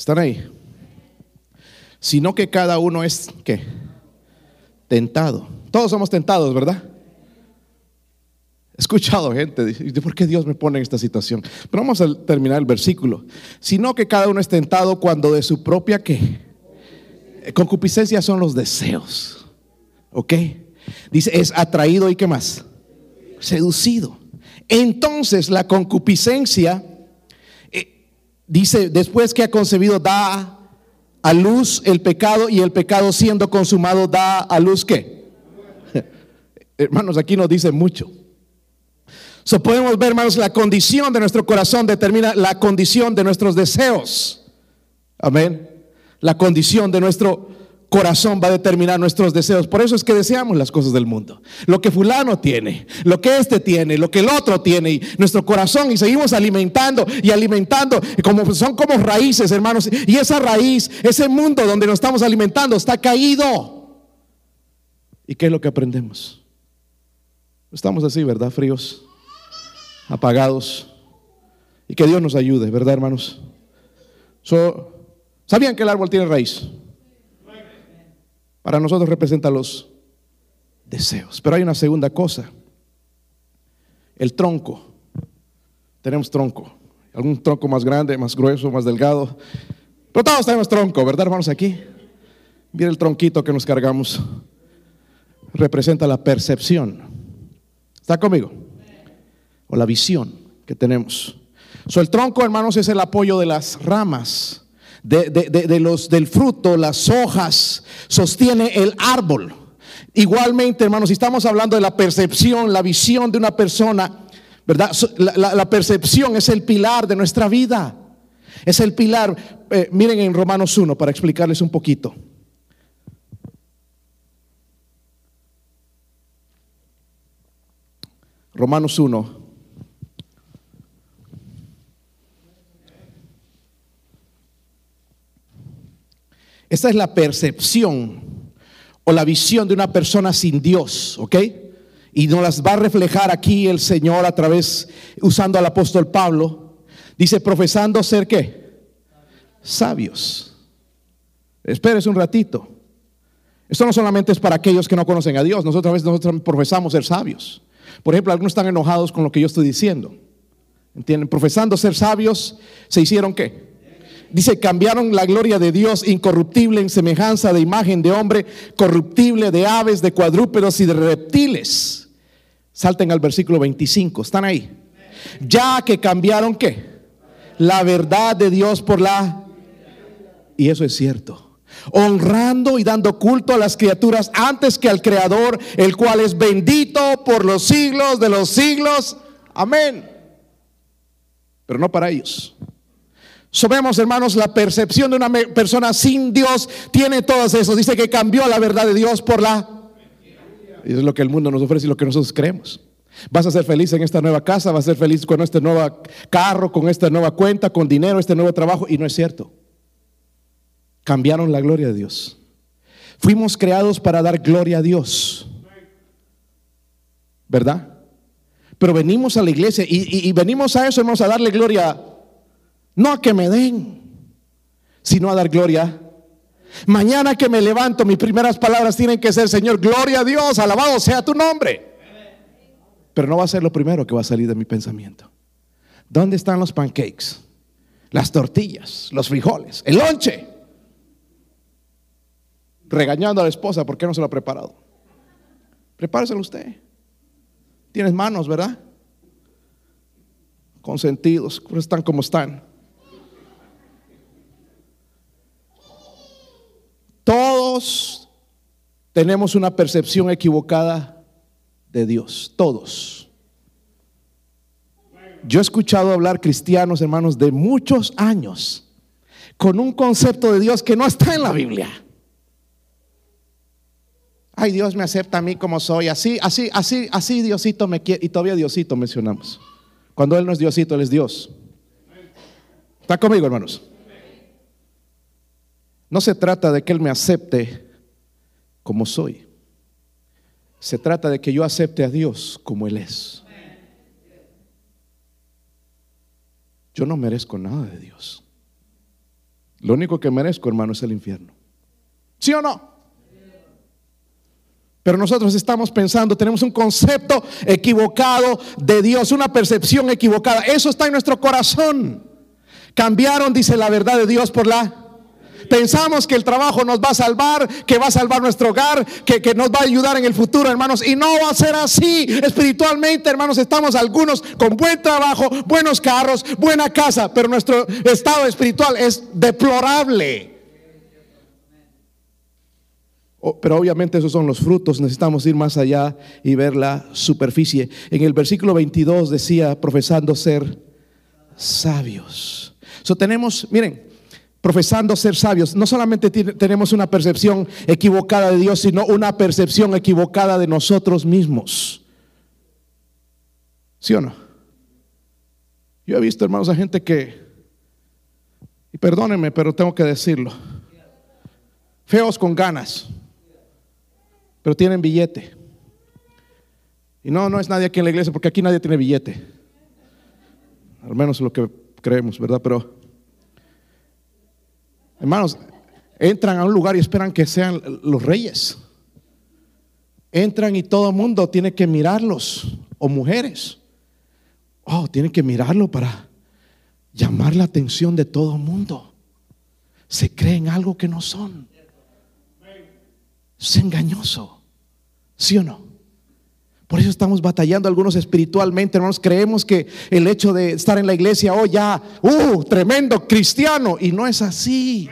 ¿Están ahí? Sino que cada uno es, ¿qué? Tentado. Todos somos tentados, ¿verdad? He escuchado gente, ¿por qué Dios me pone en esta situación? Pero vamos a terminar el versículo. Sino que cada uno es tentado cuando de su propia, ¿qué? Concupiscencia son los deseos. ¿Ok? Dice, es atraído y qué más? Seducido. Entonces la concupiscencia dice, después que ha concebido, da a luz el pecado y el pecado siendo consumado da a luz qué? hermanos, aquí nos dice mucho. So podemos ver, hermanos, la condición de nuestro corazón determina la condición de nuestros deseos. Amén. La condición de nuestro corazón va a determinar nuestros deseos. Por eso es que deseamos las cosas del mundo. Lo que fulano tiene, lo que este tiene, lo que el otro tiene, y nuestro corazón y seguimos alimentando y alimentando, como son como raíces, hermanos, y esa raíz, ese mundo donde nos estamos alimentando está caído. ¿Y qué es lo que aprendemos? Estamos así, ¿verdad? Fríos, apagados. Y que Dios nos ayude, ¿verdad, hermanos? ¿Sabían que el árbol tiene raíz? Para nosotros representa los deseos. Pero hay una segunda cosa, el tronco. Tenemos tronco, algún tronco más grande, más grueso, más delgado. Pero todos tenemos tronco, ¿verdad, hermanos? Aquí. Mira el tronquito que nos cargamos. Representa la percepción. ¿Está conmigo? O la visión que tenemos. So, el tronco, hermanos, es el apoyo de las ramas de, los, del fruto, las hojas, sostiene el árbol. Igualmente, hermanos, si estamos hablando de la percepción, la visión de una persona, ¿verdad? La, percepción es el pilar de nuestra vida. Es el pilar. Eh, miren en Romanos 1 para explicarles un poquito. Romanos 1. Esta es la percepción o la visión de una persona sin Dios, ¿ok? Y nos las va a reflejar aquí el Señor a través, usando al apóstol Pablo. Dice, profesando ser qué? Sabios. Espérese un ratito. Esto no solamente es para aquellos que no conocen a Dios. Nosotros veces nosotros profesamos ser sabios. Por ejemplo, algunos están enojados con lo que yo estoy diciendo. ¿Entienden? Profesando ser sabios, ¿se hicieron qué? Dice, cambiaron la gloria de Dios incorruptible en semejanza de imagen de hombre, corruptible de aves, de cuadrúpedos y de reptiles. Salten al versículo 25, ¿están ahí? Ya que cambiaron qué? La verdad de Dios por la... Y eso es cierto honrando y dando culto a las criaturas antes que al Creador, el cual es bendito por los siglos de los siglos. Amén. Pero no para ellos. Sabemos, hermanos, la percepción de una persona sin Dios tiene todas eso. Dice que cambió la verdad de Dios por la... Y es lo que el mundo nos ofrece y lo que nosotros creemos. Vas a ser feliz en esta nueva casa, vas a ser feliz con este nuevo carro, con esta nueva cuenta, con dinero, este nuevo trabajo. Y no es cierto. Cambiaron la gloria de Dios. Fuimos creados para dar gloria a Dios. ¿Verdad? Pero venimos a la iglesia y, y venimos a eso, hermanos, a darle gloria no a que me den, sino a dar gloria. Mañana que me levanto, mis primeras palabras tienen que ser, Señor, gloria a Dios, alabado sea tu nombre. Pero no va a ser lo primero que va a salir de mi pensamiento. ¿Dónde están los pancakes? Las tortillas, los frijoles, el lonche. Regañando a la esposa, ¿por qué no se lo ha preparado? Prepáreselo usted. Tienes manos, ¿verdad? Consentidos, están como están. Todos tenemos una percepción equivocada de Dios, todos. Yo he escuchado hablar cristianos, hermanos, de muchos años con un concepto de Dios que no está en la Biblia. Ay, Dios me acepta a mí como soy, así, así, así, así Diosito me quiere. Y todavía Diosito mencionamos. Cuando Él no es Diosito, Él es Dios. ¿Está conmigo, hermanos? No se trata de que Él me acepte como soy. Se trata de que yo acepte a Dios como Él es. Yo no merezco nada de Dios. Lo único que merezco, hermano, es el infierno. ¿Sí o no? Pero nosotros estamos pensando, tenemos un concepto equivocado de Dios, una percepción equivocada. Eso está en nuestro corazón. Cambiaron, dice la verdad de Dios, por la Pensamos que el trabajo nos va a salvar, que va a salvar nuestro hogar, que, que, nos va a ayudar en el futuro, hermanos. Y no va a ser así. Espiritualmente, hermanos, estamos algunos con buen trabajo, buenos carros, buena casa, pero nuestro estado espiritual es deplorable. Pero obviamente esos son los frutos, necesitamos ir más allá y ver la superficie. En el versículo 22 decía, profesando ser sabios. So tenemos, miren, profesando ser sabios, no solamente tenemos una percepción equivocada de Dios, sino una percepción equivocada de nosotros mismos. ¿Sí o no? Yo he visto, hermanos, a gente que, y perdónenme, pero tengo que decirlo, feos con ganas, pero tienen billete. Y no, no es nadie aquí en la iglesia, porque aquí nadie tiene billete. Al menos lo que creemos, ¿verdad? Pero Hermanos, entran a un lugar y esperan que sean los reyes. Entran y todo el mundo tiene que mirarlos, o mujeres. Oh, tienen que mirarlo para llamar la atención de todo el mundo. Se creen algo que no son. Es engañoso. ¿Sí o no? Por eso estamos batallando algunos espiritualmente, hermanos. Creemos que el hecho de estar en la iglesia, oh, ya, uh, tremendo cristiano. Y no es así.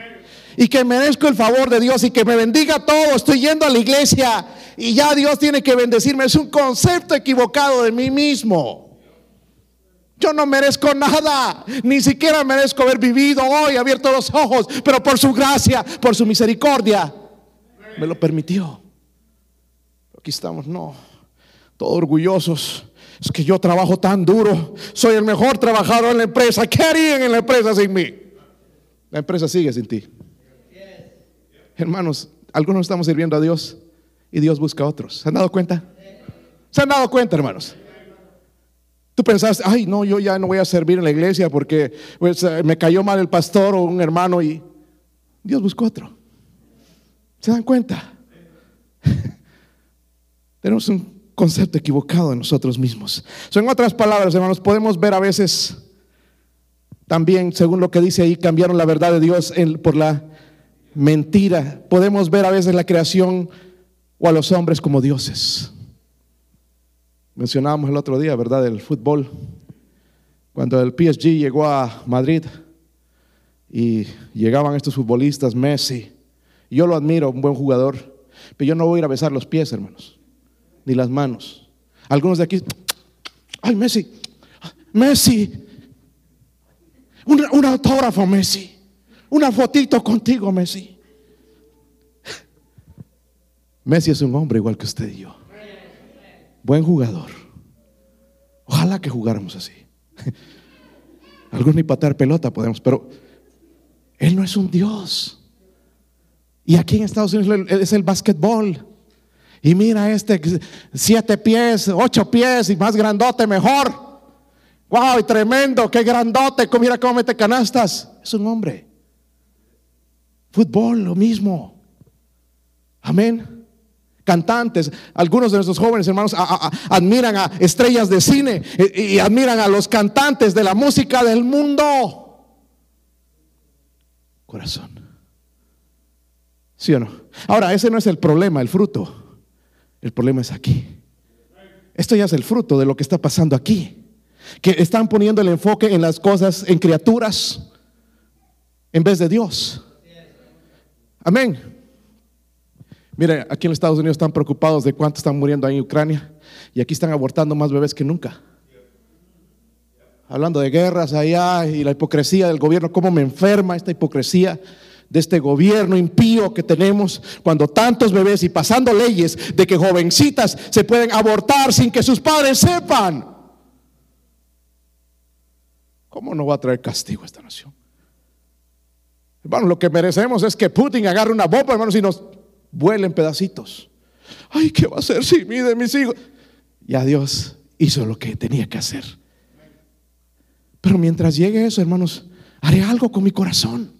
Y que merezco el favor de Dios y que me bendiga todo. Estoy yendo a la iglesia y ya Dios tiene que bendecirme. Es un concepto equivocado de mí mismo. Yo no merezco nada, ni siquiera merezco haber vivido hoy, abierto los ojos, pero por su gracia, por su misericordia, me lo permitió. Aquí estamos, no todos orgullosos. Es que yo trabajo tan duro, soy el mejor trabajador en la empresa. ¿Qué harían en la empresa sin mí? La empresa sigue sin ti. Hermanos, algunos estamos sirviendo a Dios y Dios busca a otros. ¿Se han dado cuenta? ¿Se han dado cuenta, hermanos? Tú pensaste, ay, no, yo ya no voy a servir en la iglesia porque pues, eh, me cayó mal el pastor o un hermano y Dios buscó otro. ¿Se dan cuenta? Tenemos un concepto equivocado de nosotros mismos. son en otras palabras, hermanos, podemos ver a veces también, según lo que dice ahí, cambiaron la verdad de Dios por la mentira. Podemos ver a veces la creación o a los hombres como dioses. Mencionábamos el otro día, ¿verdad?, del fútbol. Cuando el PSG llegó a Madrid y llegaban estos futbolistas, Messi. Yo lo admiro, un buen jugador, pero yo no voy a ir a besar los pies, hermanos ni las manos. Algunos de aquí, ay, Messi, Messi, un, autógrafo, Messi, una fotito contigo, Messi. Messi es un hombre igual que usted y yo. Buen jugador. Ojalá que jugáramos así. Algunos ni patear pelota podemos, pero él no es un Dios. Y aquí en Estados Unidos es el básquetbol. Y mira este, siete pies, ocho pies y más grandote, mejor. Wow, y tremendo, qué grandote, mira cómo mete canastas. Es un hombre. Fútbol, lo mismo. Amén. Cantantes, algunos de nuestros jóvenes hermanos admiran a estrellas de cine y, y admiran a los cantantes de la música del mundo. Corazón. ¿Sí o no? Ahora, ese no es el problema, el fruto. El problema es aquí. Esto ya es el fruto de lo que está pasando aquí. Que están poniendo el enfoque en las cosas, en criaturas, en vez de Dios. Amén. Mire, aquí en Estados Unidos están preocupados de cuántos están muriendo ahí en Ucrania y aquí están abortando más bebés que nunca. Hablando de guerras allá y la hipocresía del gobierno, cómo me enferma esta hipocresía de este gobierno impío que tenemos cuando tantos bebés y pasando leyes de que jovencitas se pueden abortar sin que sus padres sepan. ¿Cómo no va a traer castigo a esta nación? Hermanos, lo que merecemos es que Putin agarre una bomba, hermanos, y nos vuelen pedacitos. Ay, ¿qué va a hacer si mide mis hijos? Ya Dios hizo lo que tenía que hacer. Pero mientras llegue eso, hermanos, haré algo con mi corazón.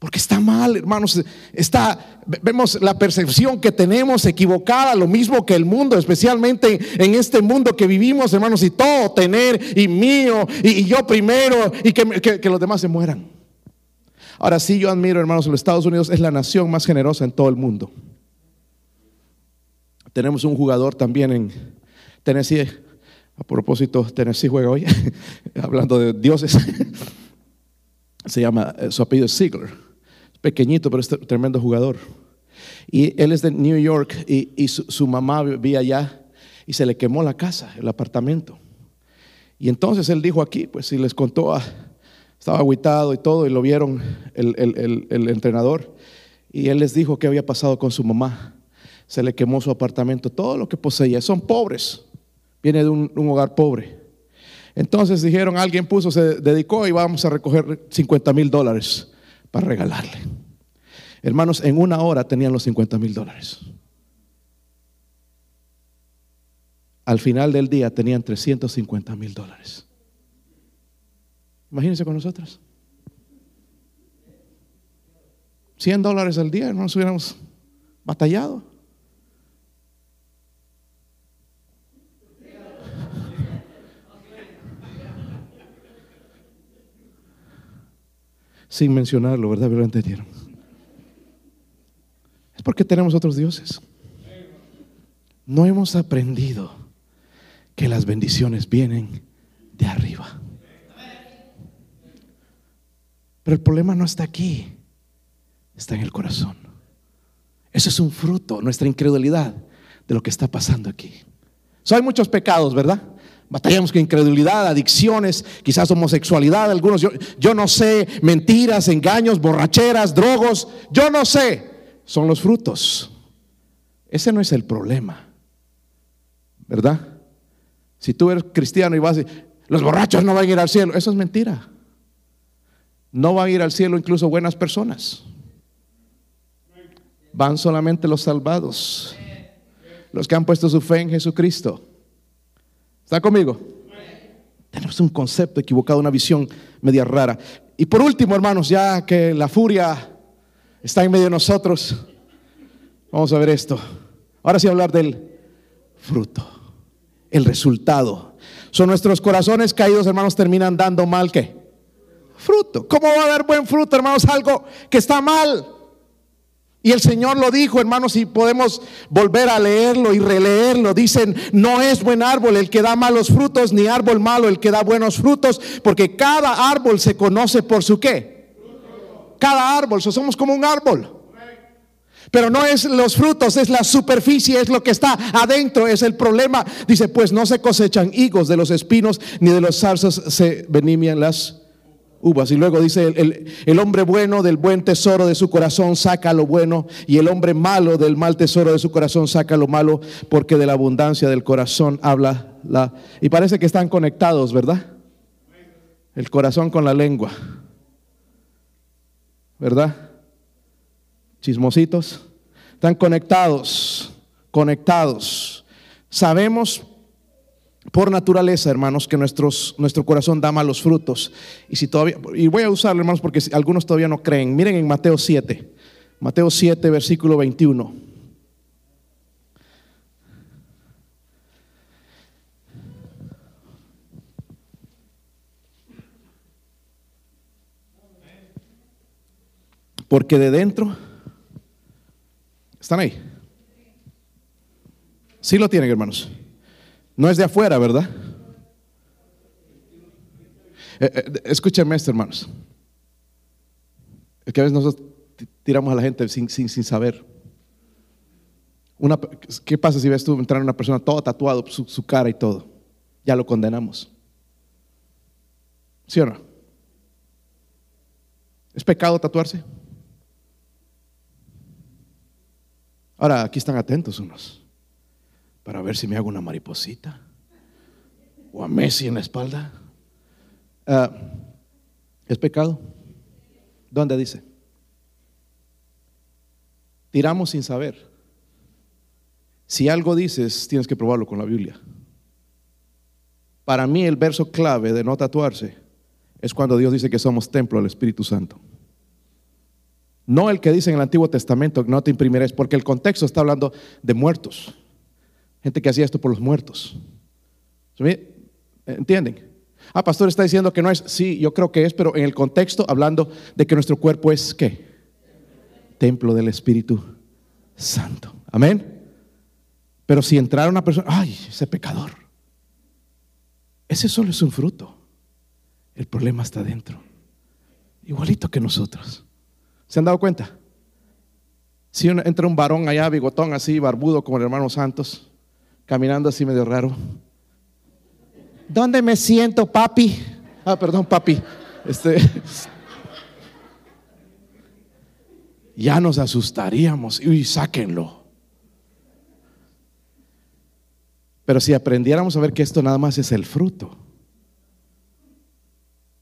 Porque está mal, hermanos. Está, vemos la percepción que tenemos equivocada, lo mismo que el mundo, especialmente en este mundo que vivimos, hermanos, y todo tener, y mío, y, yo primero, y que, que los demás se mueran. Ahora sí, yo admiro, hermanos, los Estados Unidos es la nación más generosa en todo el mundo. Tenemos un jugador también en Tennessee. A propósito, Tennessee juega hoy, hablando de dioses. Se llama, eh, su apellido es Ziegler. Pequeñito, pero es tremendo jugador. Y él es de New York y, su, mamá vivía allá y se le quemó la casa, el apartamento. Y entonces él dijo aquí, pues si les contó a, estaba aguitado y todo, y lo vieron el, entrenador. Y él les dijo qué había pasado con su mamá. Se le quemó su apartamento, todo lo que poseía. Son pobres. Viene de un, hogar pobre. Entonces dijeron, alguien puso, se dedicó y vamos a recoger 50 mil dólares para regalarle. Hermanos, en una hora tenían los 50 mil dólares. Al final del día tenían 350 mil dólares. Imagínense con nosotros. 100 dólares al día, no nos hubiéramos batallado. Sin mencionarlo, ¿verdad? Lo entendieron. Es porque tenemos otros dioses. No hemos aprendido que las bendiciones vienen de arriba. Pero el problema no está aquí, está en el corazón. Eso es un fruto, nuestra incredulidad de lo que está pasando aquí. So, hay muchos pecados, ¿verdad? Batallamos con incredulidad, adicciones, quizás homosexualidad, algunos, yo, yo no sé, mentiras, engaños, borracheras, drogos, yo no sé. Son los frutos. Ese no es el problema, ¿verdad? Si tú eres cristiano y vas a decir, los borrachos no van a ir al cielo, eso es mentira. No van a ir al cielo incluso buenas personas. Van solamente los salvados. Los que han puesto su fe en Jesucristo. ¿Está conmigo? Tenemos un concepto equivocado, una visión media rara. Y por último, hermanos, ya que la furia está en medio de nosotros, vamos a ver esto. Ahora sí hablar del fruto, el resultado. Son nuestros corazones caídos, hermanos, terminan dando mal que fruto. ¿Cómo va a dar buen fruto, hermanos? Algo que está mal. Y el Señor lo dijo, hermanos, y podemos volver a leerlo y releerlo. Dicen, no es buen árbol el que da malos frutos, ni árbol malo el que da buenos frutos, porque cada árbol se conoce por su qué. Cada árbol, somos como un árbol. Pero no es los frutos, es la superficie, es lo que está adentro, es el problema. Dice, pues no se cosechan higos de los espinos, ni de los zarzos se venimian las uvas. Y luego dice, el, el, hombre bueno del buen tesoro de su corazón saca lo bueno y el hombre malo del mal tesoro de su corazón saca lo malo porque de la abundancia del corazón habla la... Y parece que están conectados, ¿verdad? El corazón con la lengua. ¿Verdad? Chismositos. Están conectados, conectados. Sabemos por naturaleza, hermanos, que nuestros, nuestro corazón da malos frutos. Y si todavía, y voy a usarlo, hermanos, porque algunos todavía no creen. Miren en Mateo 7, Mateo 7, versículo 21. Porque de dentro, ¿están ahí? Sí lo tienen, hermanos. No es de afuera, ¿verdad? Eh, eh, esto, hermanos. Es que a veces nosotros tiramos a la gente sin, sin, sin saber. Una, ¿Qué pasa si ves tú entrar una persona todo tatuado, su, su cara y todo? Ya lo condenamos. ¿Sí o no? ¿Es pecado tatuarse? Ahora, aquí están atentos unos para ver si me hago una mariposita o a Messi en la espalda. Ah, ¿Es pecado? ¿Dónde dice? Tiramos sin saber. Si algo dices, tienes que probarlo con la Biblia. Para mí el verso clave de no tatuarse es cuando Dios dice que somos templo del Espíritu Santo. No el que dice en el Antiguo Testamento, no te imprimirás, porque el contexto está hablando de muertos. Gente que hacía esto por los muertos. ¿Entienden? Ah, pastor está diciendo que no es. Sí, yo creo que es, pero en el contexto hablando de que nuestro cuerpo es qué? Templo del Espíritu Santo. Amén. Pero si entrara una persona, ay, ese pecador. Ese solo es un fruto. El problema está dentro. Igualito que nosotros. ¿Se han dado cuenta? Si entra un varón allá, bigotón, así, barbudo, como el hermano Santos, caminando así medio raro. ¿Dónde me siento, papi? Ah, perdón, papi. Este, ya nos asustaríamos. Y sáquenlo. Pero si aprendiéramos a ver que esto nada más es el fruto,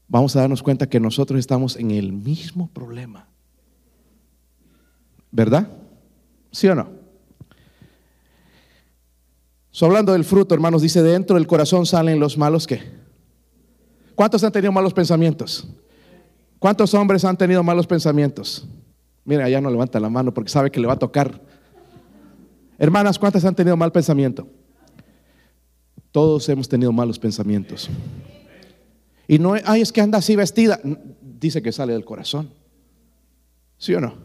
vamos a darnos cuenta que nosotros estamos en el mismo problema. ¿Verdad? ¿Sí o no? So, hablando del fruto, hermanos, dice, dentro del corazón salen los malos qué. ¿Cuántos han tenido malos pensamientos? ¿Cuántos hombres han tenido malos pensamientos? Mira, allá no levanta la mano porque sabe que le va a tocar. Hermanas, ¿cuántas han tenido mal pensamiento? Todos hemos tenido malos pensamientos. Y no, ay, es que anda así vestida. Dice que sale del corazón. ¿Sí o no?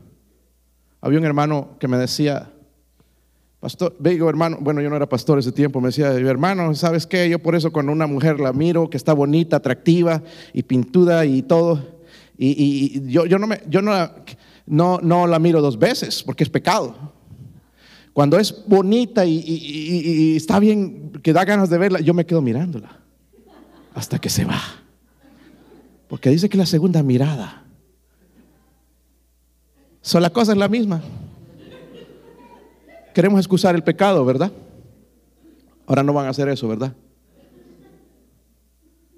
Había un hermano que me decía, Pastor, digo, hermano, bueno, yo no era pastor ese tiempo, me decía, hermano, ¿sabes qué? Yo por eso cuando una mujer la miro, que está bonita, atractiva y pintuda y todo, y, yo, yo, no, me, yo no, no, no la miro dos veces porque es pecado. Cuando es bonita y, está bien, que da ganas de verla, yo me quedo mirándola hasta que se va. Porque dice que la segunda mirada. So, la cosa es la misma queremos excusar el pecado, ¿verdad? Ahora no van a hacer eso, ¿verdad?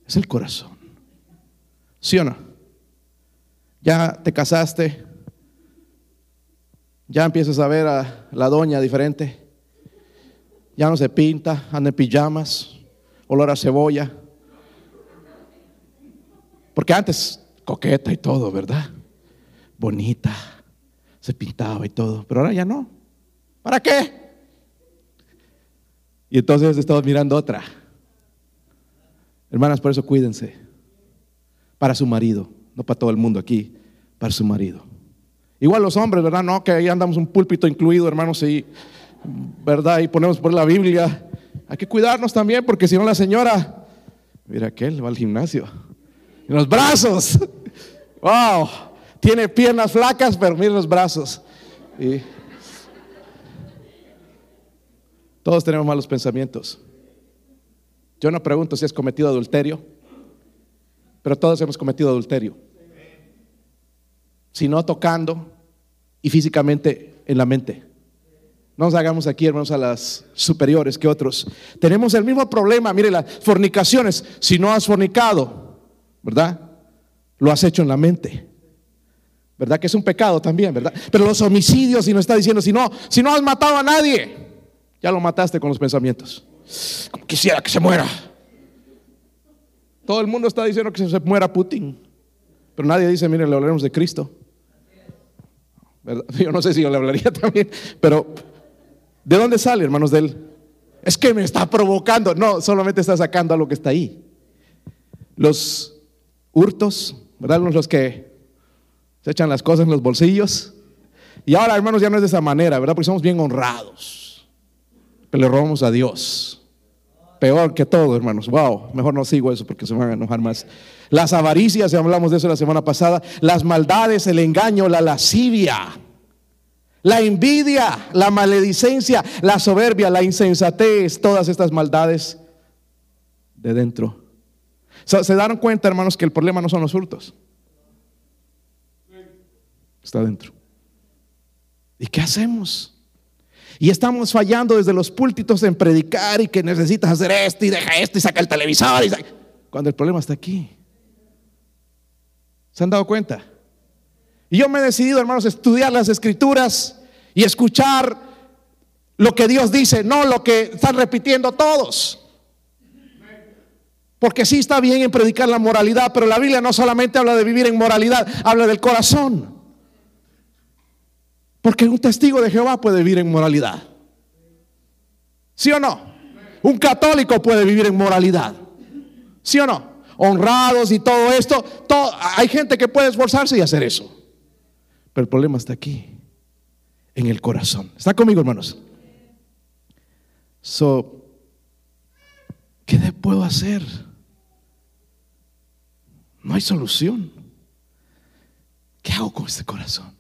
Es el corazón. ¿Sí o no? Ya te casaste, ya empiezas a ver a la doña diferente, ya no se pinta, anda en pijamas, olor a cebolla. Porque antes coqueta y todo, ¿verdad? Bonita, se pintaba y todo, pero ahora ya no. ¿Para qué? Y entonces estamos mirando otra. Hermanas, por eso cuídense. Para su marido, no para todo el mundo aquí, para su marido. Igual los hombres, ¿verdad? No, que ahí andamos un púlpito incluido, hermanos, y, ¿verdad? Y ponemos por la Biblia. Hay que cuidarnos también, porque si no la señora, mira aquel va al gimnasio. Y los brazos, wow, tiene piernas flacas, pero mira los brazos. Y, Todos tenemos malos pensamientos. Yo no pregunto si has cometido adulterio, pero todos hemos cometido adulterio. Si no tocando y físicamente en la mente. No nos hagamos aquí, hermanos, a las superiores que otros. Tenemos el mismo problema. Mire, las fornicaciones. Si no has fornicado, ¿verdad? Lo has hecho en la mente. ¿Verdad? Que es un pecado también, ¿verdad? Pero los homicidios, y nos está diciendo, si no, si no has matado a nadie, ya lo mataste con los pensamientos. Como quisiera que se muera. Todo el mundo está diciendo que se muera Putin. Pero nadie dice, mire, le hablaremos de Cristo. Yo no sé si yo le hablaría también. Pero, ¿de dónde sale, hermanos? De él? Es que me está provocando. No, solamente está sacando a lo que está ahí. Los hurtos, ¿verdad? Los que se echan las cosas en los bolsillos. Y ahora, hermanos, ya no es de esa manera, ¿verdad? Porque somos bien honrados le robamos a Dios. Peor que todo, hermanos. Wow, mejor no sigo eso porque se van a enojar más. Las avaricias, ya hablamos de eso la semana pasada. Las maldades, el engaño, la lascivia. la envidia, la maledicencia, la soberbia, la insensatez, todas estas maldades de dentro. Se dan cuenta, hermanos, que el problema no son los frutos. Está dentro. ¿Y qué hacemos? Y estamos fallando desde los púlpitos en predicar y que necesitas hacer esto y deja esto y saca el televisor. Cuando el problema está aquí. ¿Se han dado cuenta? Y yo me he decidido, hermanos, estudiar las escrituras y escuchar lo que Dios dice, no lo que están repitiendo todos. Porque sí está bien en predicar la moralidad, pero la Biblia no solamente habla de vivir en moralidad, habla del corazón. Porque un testigo de Jehová puede vivir en moralidad. ¿Sí o no? Un católico puede vivir en moralidad. ¿Sí o no? Honrados y todo esto. hay gente que puede esforzarse y hacer eso. Pero el problema está aquí, en el corazón. ¿Está conmigo, hermanos? So, ¿qué puedo hacer? No hay solución. ¿Qué hago con este corazón?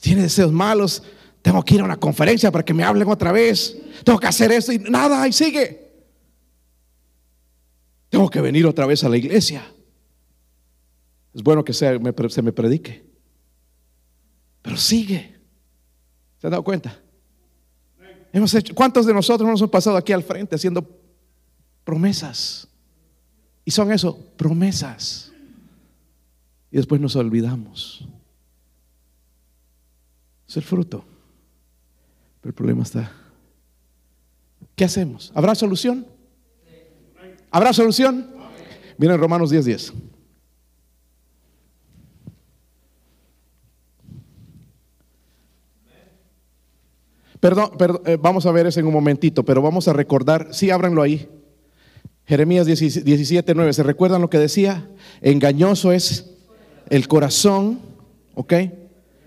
Tiene deseos malos. Tengo que ir a una conferencia para que me hablen otra vez. Tengo que hacer esto y nada, ahí sigue. Tengo que venir otra vez a la iglesia. Es bueno que se me predique. Pero sigue. ¿Se han dado cuenta? Hemos hecho, ¿Cuántos de nosotros nos hemos pasado aquí al frente haciendo promesas? Y son eso, promesas. Y después nos olvidamos. Es el fruto. Pero el problema está. ¿Qué hacemos? ¿Habrá solución? ¿Habrá solución? Viene Romanos 10:10. 10. Perdón, eh, vamos a ver eso en un momentito, pero vamos a recordar, sí, ábranlo ahí. Jeremías 17, 9, ¿se recuerdan lo que decía? Engañoso es el corazón, ¿ok?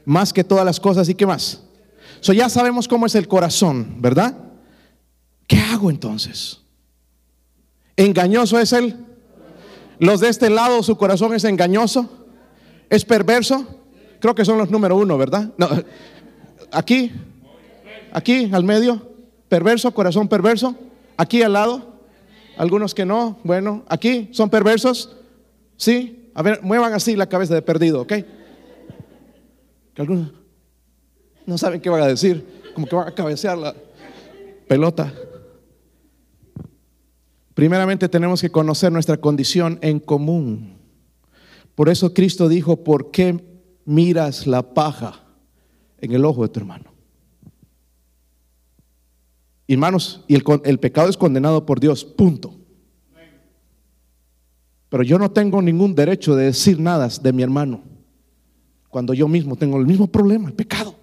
Más que todas las cosas y qué más. So ya sabemos cómo es el corazón, ¿verdad? ¿Qué hago entonces? Engañoso es el. Los de este lado, su corazón es engañoso, es perverso. Creo que son los número uno, ¿verdad? No, aquí, Aquí, al medio, perverso, corazón perverso. Aquí al lado, algunos que no. Bueno, aquí son perversos. Sí, a ver, muevan así la cabeza de perdido, ¿ok? Que algunos no saben qué van a decir, como que van a cabecear la pelota. Primeramente tenemos que conocer nuestra condición en común. Por eso Cristo dijo, ¿por qué miras la paja en el ojo de tu hermano? Hermanos, y el, el pecado es condenado por Dios, punto. Pero yo no tengo ningún derecho de decir nada de mi hermano cuando yo mismo tengo el mismo problema, el pecado.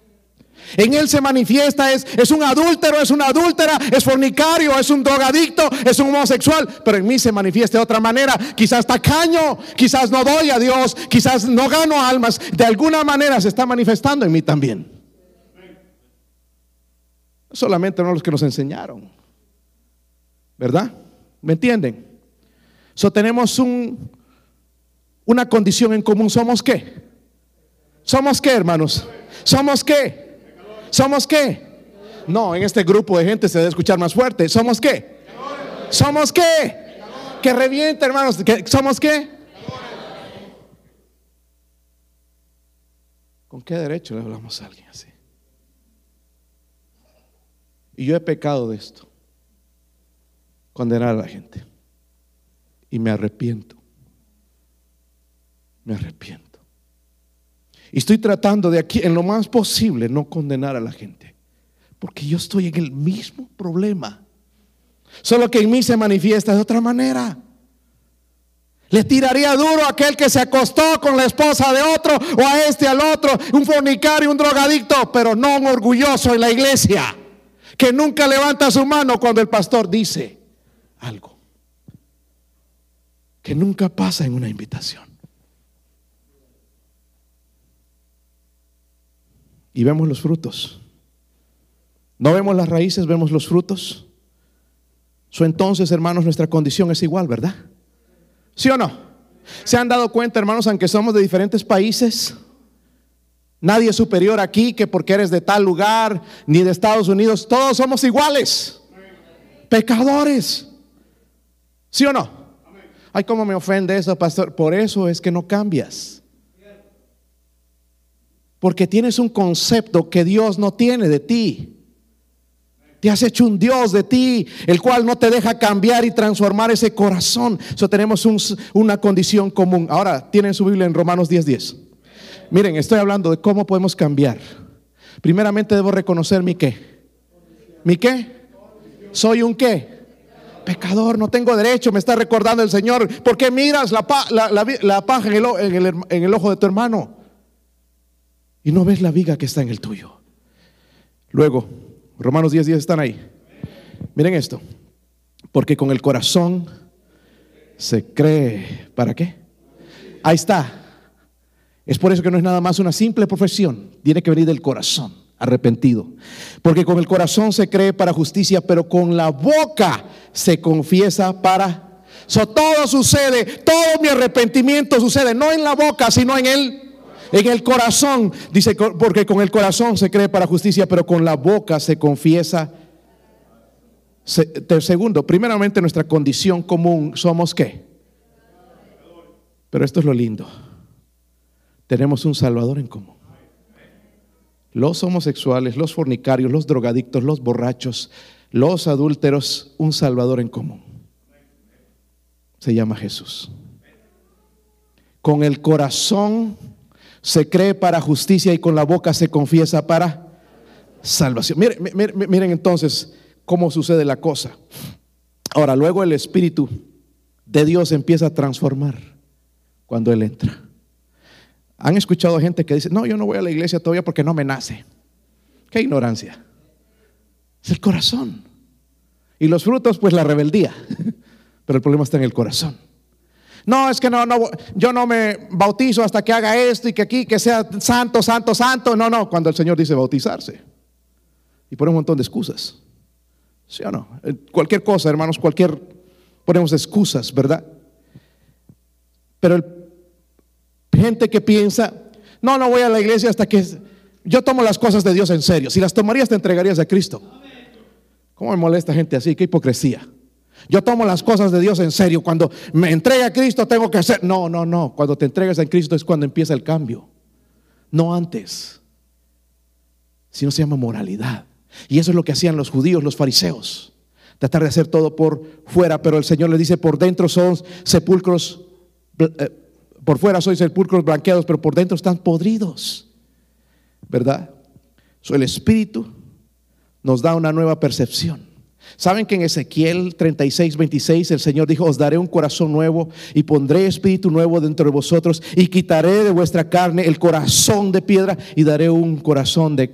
En él se manifiesta, es, es un adúltero, es una adúltera, es fornicario, es un drogadicto, es un homosexual, pero en mí se manifiesta de otra manera. Quizás tacaño, quizás no doy a Dios, quizás no gano almas. De alguna manera se está manifestando en mí también. Solamente no los que nos enseñaron. ¿Verdad? ¿Me entienden? So tenemos un, una condición en común. ¿Somos qué? ¿Somos qué, hermanos? ¿Somos qué? ¿Somos qué? No, en este grupo de gente se debe escuchar más fuerte. ¿Somos qué? ¿Somos qué? Que reviente, hermanos. ¿Somos qué? ¿Con qué derecho le hablamos a alguien así? Y yo he pecado de esto. Condenar a la gente. Y me arrepiento. Me arrepiento. Y estoy tratando de aquí, en lo más posible, no condenar a la gente. Porque yo estoy en el mismo problema. Solo que en mí se manifiesta de otra manera. Le tiraría duro a aquel que se acostó con la esposa de otro o a este al otro, un fornicario, un drogadicto, pero no un orgulloso en la iglesia que nunca levanta su mano cuando el pastor dice algo. Que nunca pasa en una invitación. Y vemos los frutos. No vemos las raíces, vemos los frutos. So, entonces, hermanos, nuestra condición es igual, ¿verdad? ¿Sí o no? ¿Se han dado cuenta, hermanos, aunque somos de diferentes países? Nadie es superior aquí que porque eres de tal lugar, ni de Estados Unidos. Todos somos iguales. Pecadores. ¿Sí o no? Ay, cómo me ofende eso, pastor. Por eso es que no cambias. Porque tienes un concepto que Dios no tiene de ti. Te has hecho un Dios de ti, el cual no te deja cambiar y transformar ese corazón. Eso tenemos una condición común. Ahora, tienen su Biblia en Romanos 10:10. 10. Miren, estoy hablando de cómo podemos cambiar. Primeramente debo reconocer mi qué. ¿Mi qué? Soy un qué. Pecador, no tengo derecho, me está recordando el Señor. ¿Por qué miras la, paja en el, en el ojo de tu hermano? Y no ves la viga que está en el tuyo. Luego, Romanos 10, 10 están ahí. Miren esto. Porque con el corazón se cree. ¿Para qué? Ahí está. Es por eso que no es nada más una simple profesión. Tiene que venir del corazón, arrepentido. Porque con el corazón se cree para justicia, pero con la boca se confiesa para... So, todo sucede, todo mi arrepentimiento sucede, no en la boca, sino en el en el corazón, dice, porque con el corazón se cree para justicia, pero con la boca se confiesa. segundo, primeramente nuestra condición común somos qué? Pero esto es lo lindo. Tenemos un Salvador en común. Los homosexuales, los fornicarios, los drogadictos, los borrachos, los adúlteros, un Salvador en común. Se llama Jesús. Con el corazón se cree para justicia y con la boca se confiesa para salvación. Miren, miren, entonces cómo sucede la cosa. Ahora, luego el Espíritu de Dios empieza a transformar cuando Él entra. Han escuchado gente que dice, no, yo no voy a la iglesia todavía porque no me nace. Qué ignorancia. Es el corazón. Y los frutos, pues la rebeldía. Pero el problema está en el corazón. No, es que no, no, yo no me bautizo hasta que haga esto y que aquí, que sea santo, santo, santo. No, no, cuando el Señor dice bautizarse. Y pone un montón de excusas. ¿Sí o no? Eh, cualquier cosa, hermanos, cualquier, ponemos excusas, ¿verdad? Pero el, gente que piensa, no, no voy a la iglesia hasta que yo tomo las cosas de Dios en serio. Si las tomarías, te entregarías a Cristo. ¿Cómo me molesta gente así? Qué hipocresía. Yo tomo las cosas de Dios en serio. Cuando me entrega a Cristo tengo que hacer. No, no, no. Cuando te entregas a Cristo es cuando empieza el cambio. No antes. Si no se llama moralidad. Y eso es lo que hacían los judíos, los fariseos. Tratar de hacer todo por fuera, pero el Señor le dice, por dentro son sepulcros, eh, por fuera sois sepulcros blanqueados, pero por dentro están podridos. ¿Verdad? So, el Espíritu nos da una nueva percepción. ¿Saben que en Ezequiel 36, 26 el Señor dijo, os daré un corazón nuevo y pondré espíritu nuevo dentro de vosotros y quitaré de vuestra carne el corazón de piedra y daré un corazón de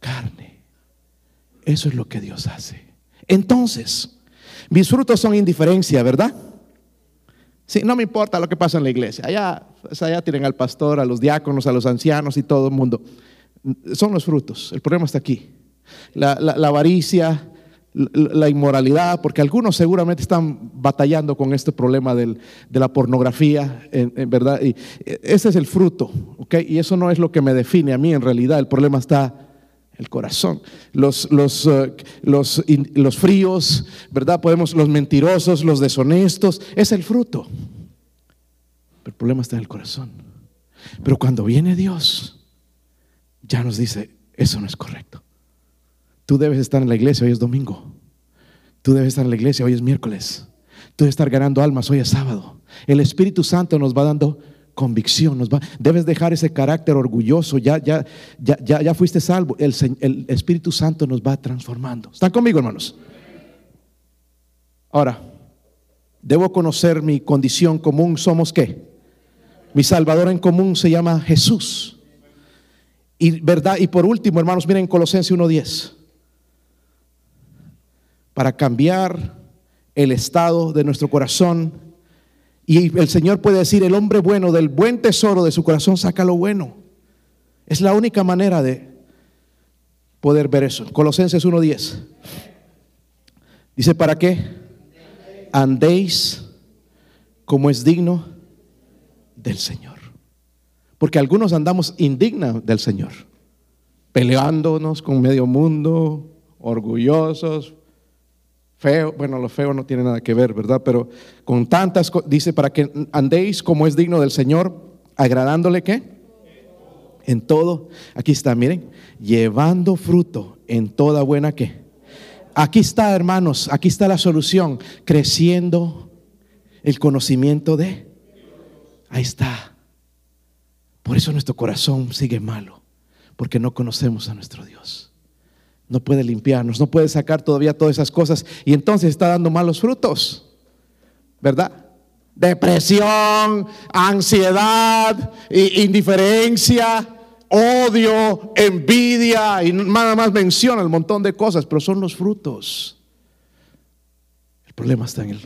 carne? Eso es lo que Dios hace. Entonces, mis frutos son indiferencia, ¿verdad? Sí, no me importa lo que pasa en la iglesia. Allá, pues, allá tienen al pastor, a los diáconos, a los ancianos y todo el mundo. Son los frutos. El problema está aquí. La, la avaricia, la inmoralidad, porque algunos seguramente están batallando con este problema de la pornografía, en, verdad. Y e, ese es el fruto, ¿ok? Y eso no es lo que me define a mí en realidad. El problema está el corazón. Los, los, eh, los, los fríos, ¿verdad? Podemos, los mentirosos, los deshonestos, es el fruto. Pero el problema está en el corazón. Pero cuando viene Dios, ya nos dice, eso no es correcto. Tú debes estar en la iglesia, hoy es domingo. Tú debes estar en la iglesia, hoy es miércoles. Tú debes estar ganando almas, hoy es sábado. El Espíritu Santo nos va dando convicción, nos va, debes dejar ese carácter orgulloso, ya, ya, ya, ya, ya fuiste salvo, el, el Espíritu Santo nos va transformando. ¿Están conmigo, hermanos? Ahora, debo conocer mi condición común, ¿somos qué? Mi Salvador en común se llama Jesús. Y verdad, y por último, hermanos, miren Colosenses 1.10 para cambiar el estado de nuestro corazón. Y el Señor puede decir, el hombre bueno del buen tesoro de su corazón saca lo bueno. Es la única manera de poder ver eso. Colosenses 1.10. Dice, ¿para qué? Andéis como es digno del Señor. Porque algunos andamos indignos del Señor, peleándonos con medio mundo, orgullosos, feo, bueno, lo feo no tiene nada que ver, ¿verdad? Pero con tantas cosas, dice, para que andéis como es digno del Señor, agradándole qué? En todo. Aquí está, miren, llevando fruto en toda buena qué. Aquí está, hermanos, aquí está la solución, creciendo el conocimiento de. Ahí está. Por eso nuestro corazón sigue malo, porque no conocemos a nuestro Dios. No puede limpiarnos, no puede sacar todavía todas esas cosas y entonces está dando malos frutos, ¿verdad? Depresión, ansiedad, indiferencia, odio, envidia y nada más menciona el montón de cosas, pero son los frutos. El problema está en él.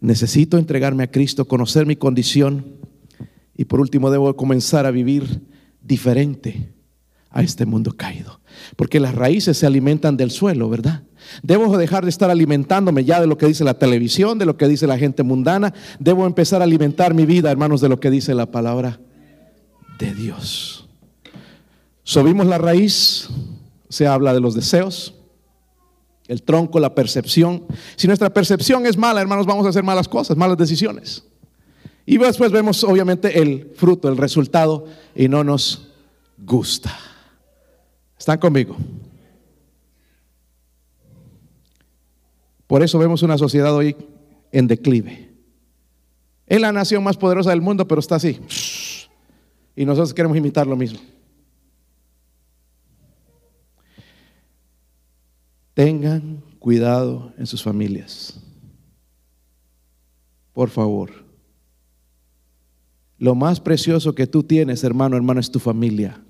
Necesito entregarme a Cristo, conocer mi condición y por último, debo comenzar a vivir diferente a este mundo caído. Porque las raíces se alimentan del suelo, ¿verdad? Debo dejar de estar alimentándome ya de lo que dice la televisión, de lo que dice la gente mundana. Debo empezar a alimentar mi vida, hermanos, de lo que dice la palabra de Dios. Subimos la raíz, se habla de los deseos, el tronco, la percepción. Si nuestra percepción es mala, hermanos, vamos a hacer malas cosas, malas decisiones. Y después vemos obviamente el fruto, el resultado, y no nos gusta. ¿Están conmigo? Por eso vemos una sociedad hoy en declive. Es la nación más poderosa del mundo, pero está así. Y nosotros queremos imitar lo mismo. Tengan cuidado en sus familias. Por favor. Lo más precioso que tú tienes, hermano, hermano, es tu familia.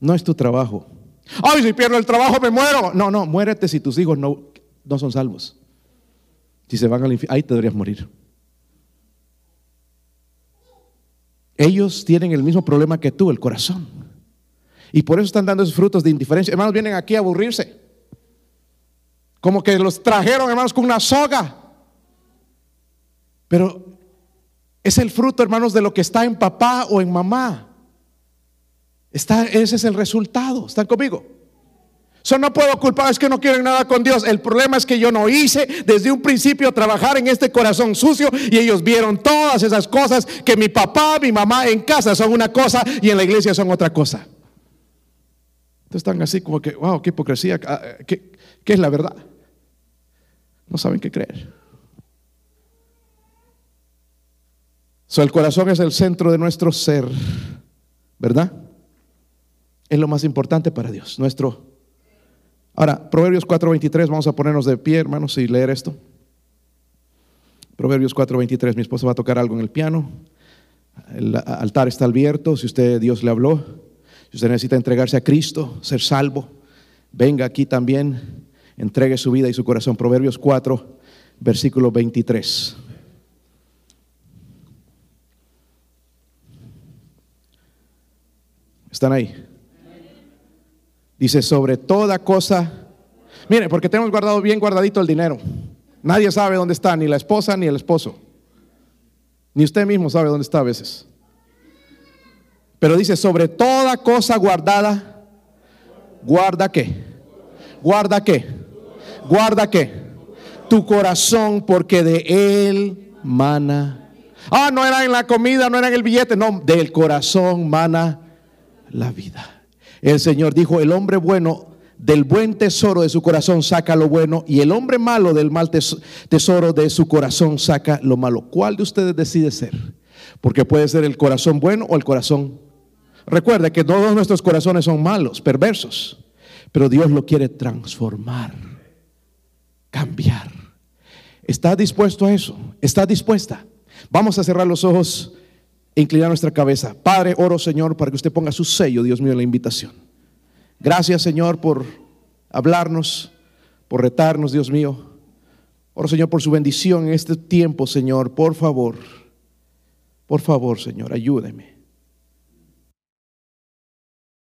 No es tu trabajo. Ay, si pierdo el trabajo me muero. No, no, muérete si tus hijos no, no son salvos. Si se van al infierno, ahí te deberías morir. Ellos tienen el mismo problema que tú, el corazón. Y por eso están dando esos frutos de indiferencia. Hermanos, vienen aquí a aburrirse. Como que los trajeron, hermanos, con una soga. Pero es el fruto, hermanos, de lo que está en papá o en mamá. Ese es el resultado. ¿Están conmigo? Eso no puedo culpar, es que no quieren nada con Dios. El problema es que yo no hice desde un principio trabajar en este corazón sucio y ellos vieron todas esas cosas que mi papá, mi mamá en casa son una cosa y en la iglesia son otra cosa. Entonces están así como que, wow, qué hipocresía, ah, ¿qué, qué es la verdad? No saben qué creer. So, el corazón es el centro de nuestro ser, ¿verdad? Es lo más importante para Dios, nuestro. Ahora, Proverbios 4:23, vamos a ponernos de pie, hermanos, y leer esto. Proverbios 4:23, mi esposa va a tocar algo en el piano. El altar está abierto, si usted Dios le habló, si usted necesita entregarse a Cristo, ser salvo, venga aquí también, entregue su vida y su corazón. Proverbios 4, versículo 23. ¿Están ahí? Dice, sobre toda cosa. Mire, porque tenemos guardado bien guardadito el dinero. Nadie sabe dónde está, ni la esposa ni el esposo. Ni usted mismo sabe dónde está a veces. Pero dice, sobre toda cosa guardada, guarda qué. Guarda qué. Guarda qué. Tu corazón, porque de él mana. Ah, no era en la comida, no era en el billete, no, del corazón mana la vida. El Señor dijo, el hombre bueno del buen tesoro de su corazón saca lo bueno y el hombre malo del mal tesoro de su corazón saca lo malo. ¿Cuál de ustedes decide ser? Porque puede ser el corazón bueno o el corazón. Recuerde que todos nuestros corazones son malos, perversos, pero Dios lo quiere transformar, cambiar. ¿Está dispuesto a eso? ¿Está dispuesta? Vamos a cerrar los ojos inclinar nuestra cabeza. Padre, oro Señor para que usted ponga su sello, Dios mío, en la invitación. Gracias Señor por hablarnos, por retarnos, Dios mío. Oro Señor por su bendición en este tiempo, Señor. Por favor, por favor, Señor, ayúdeme.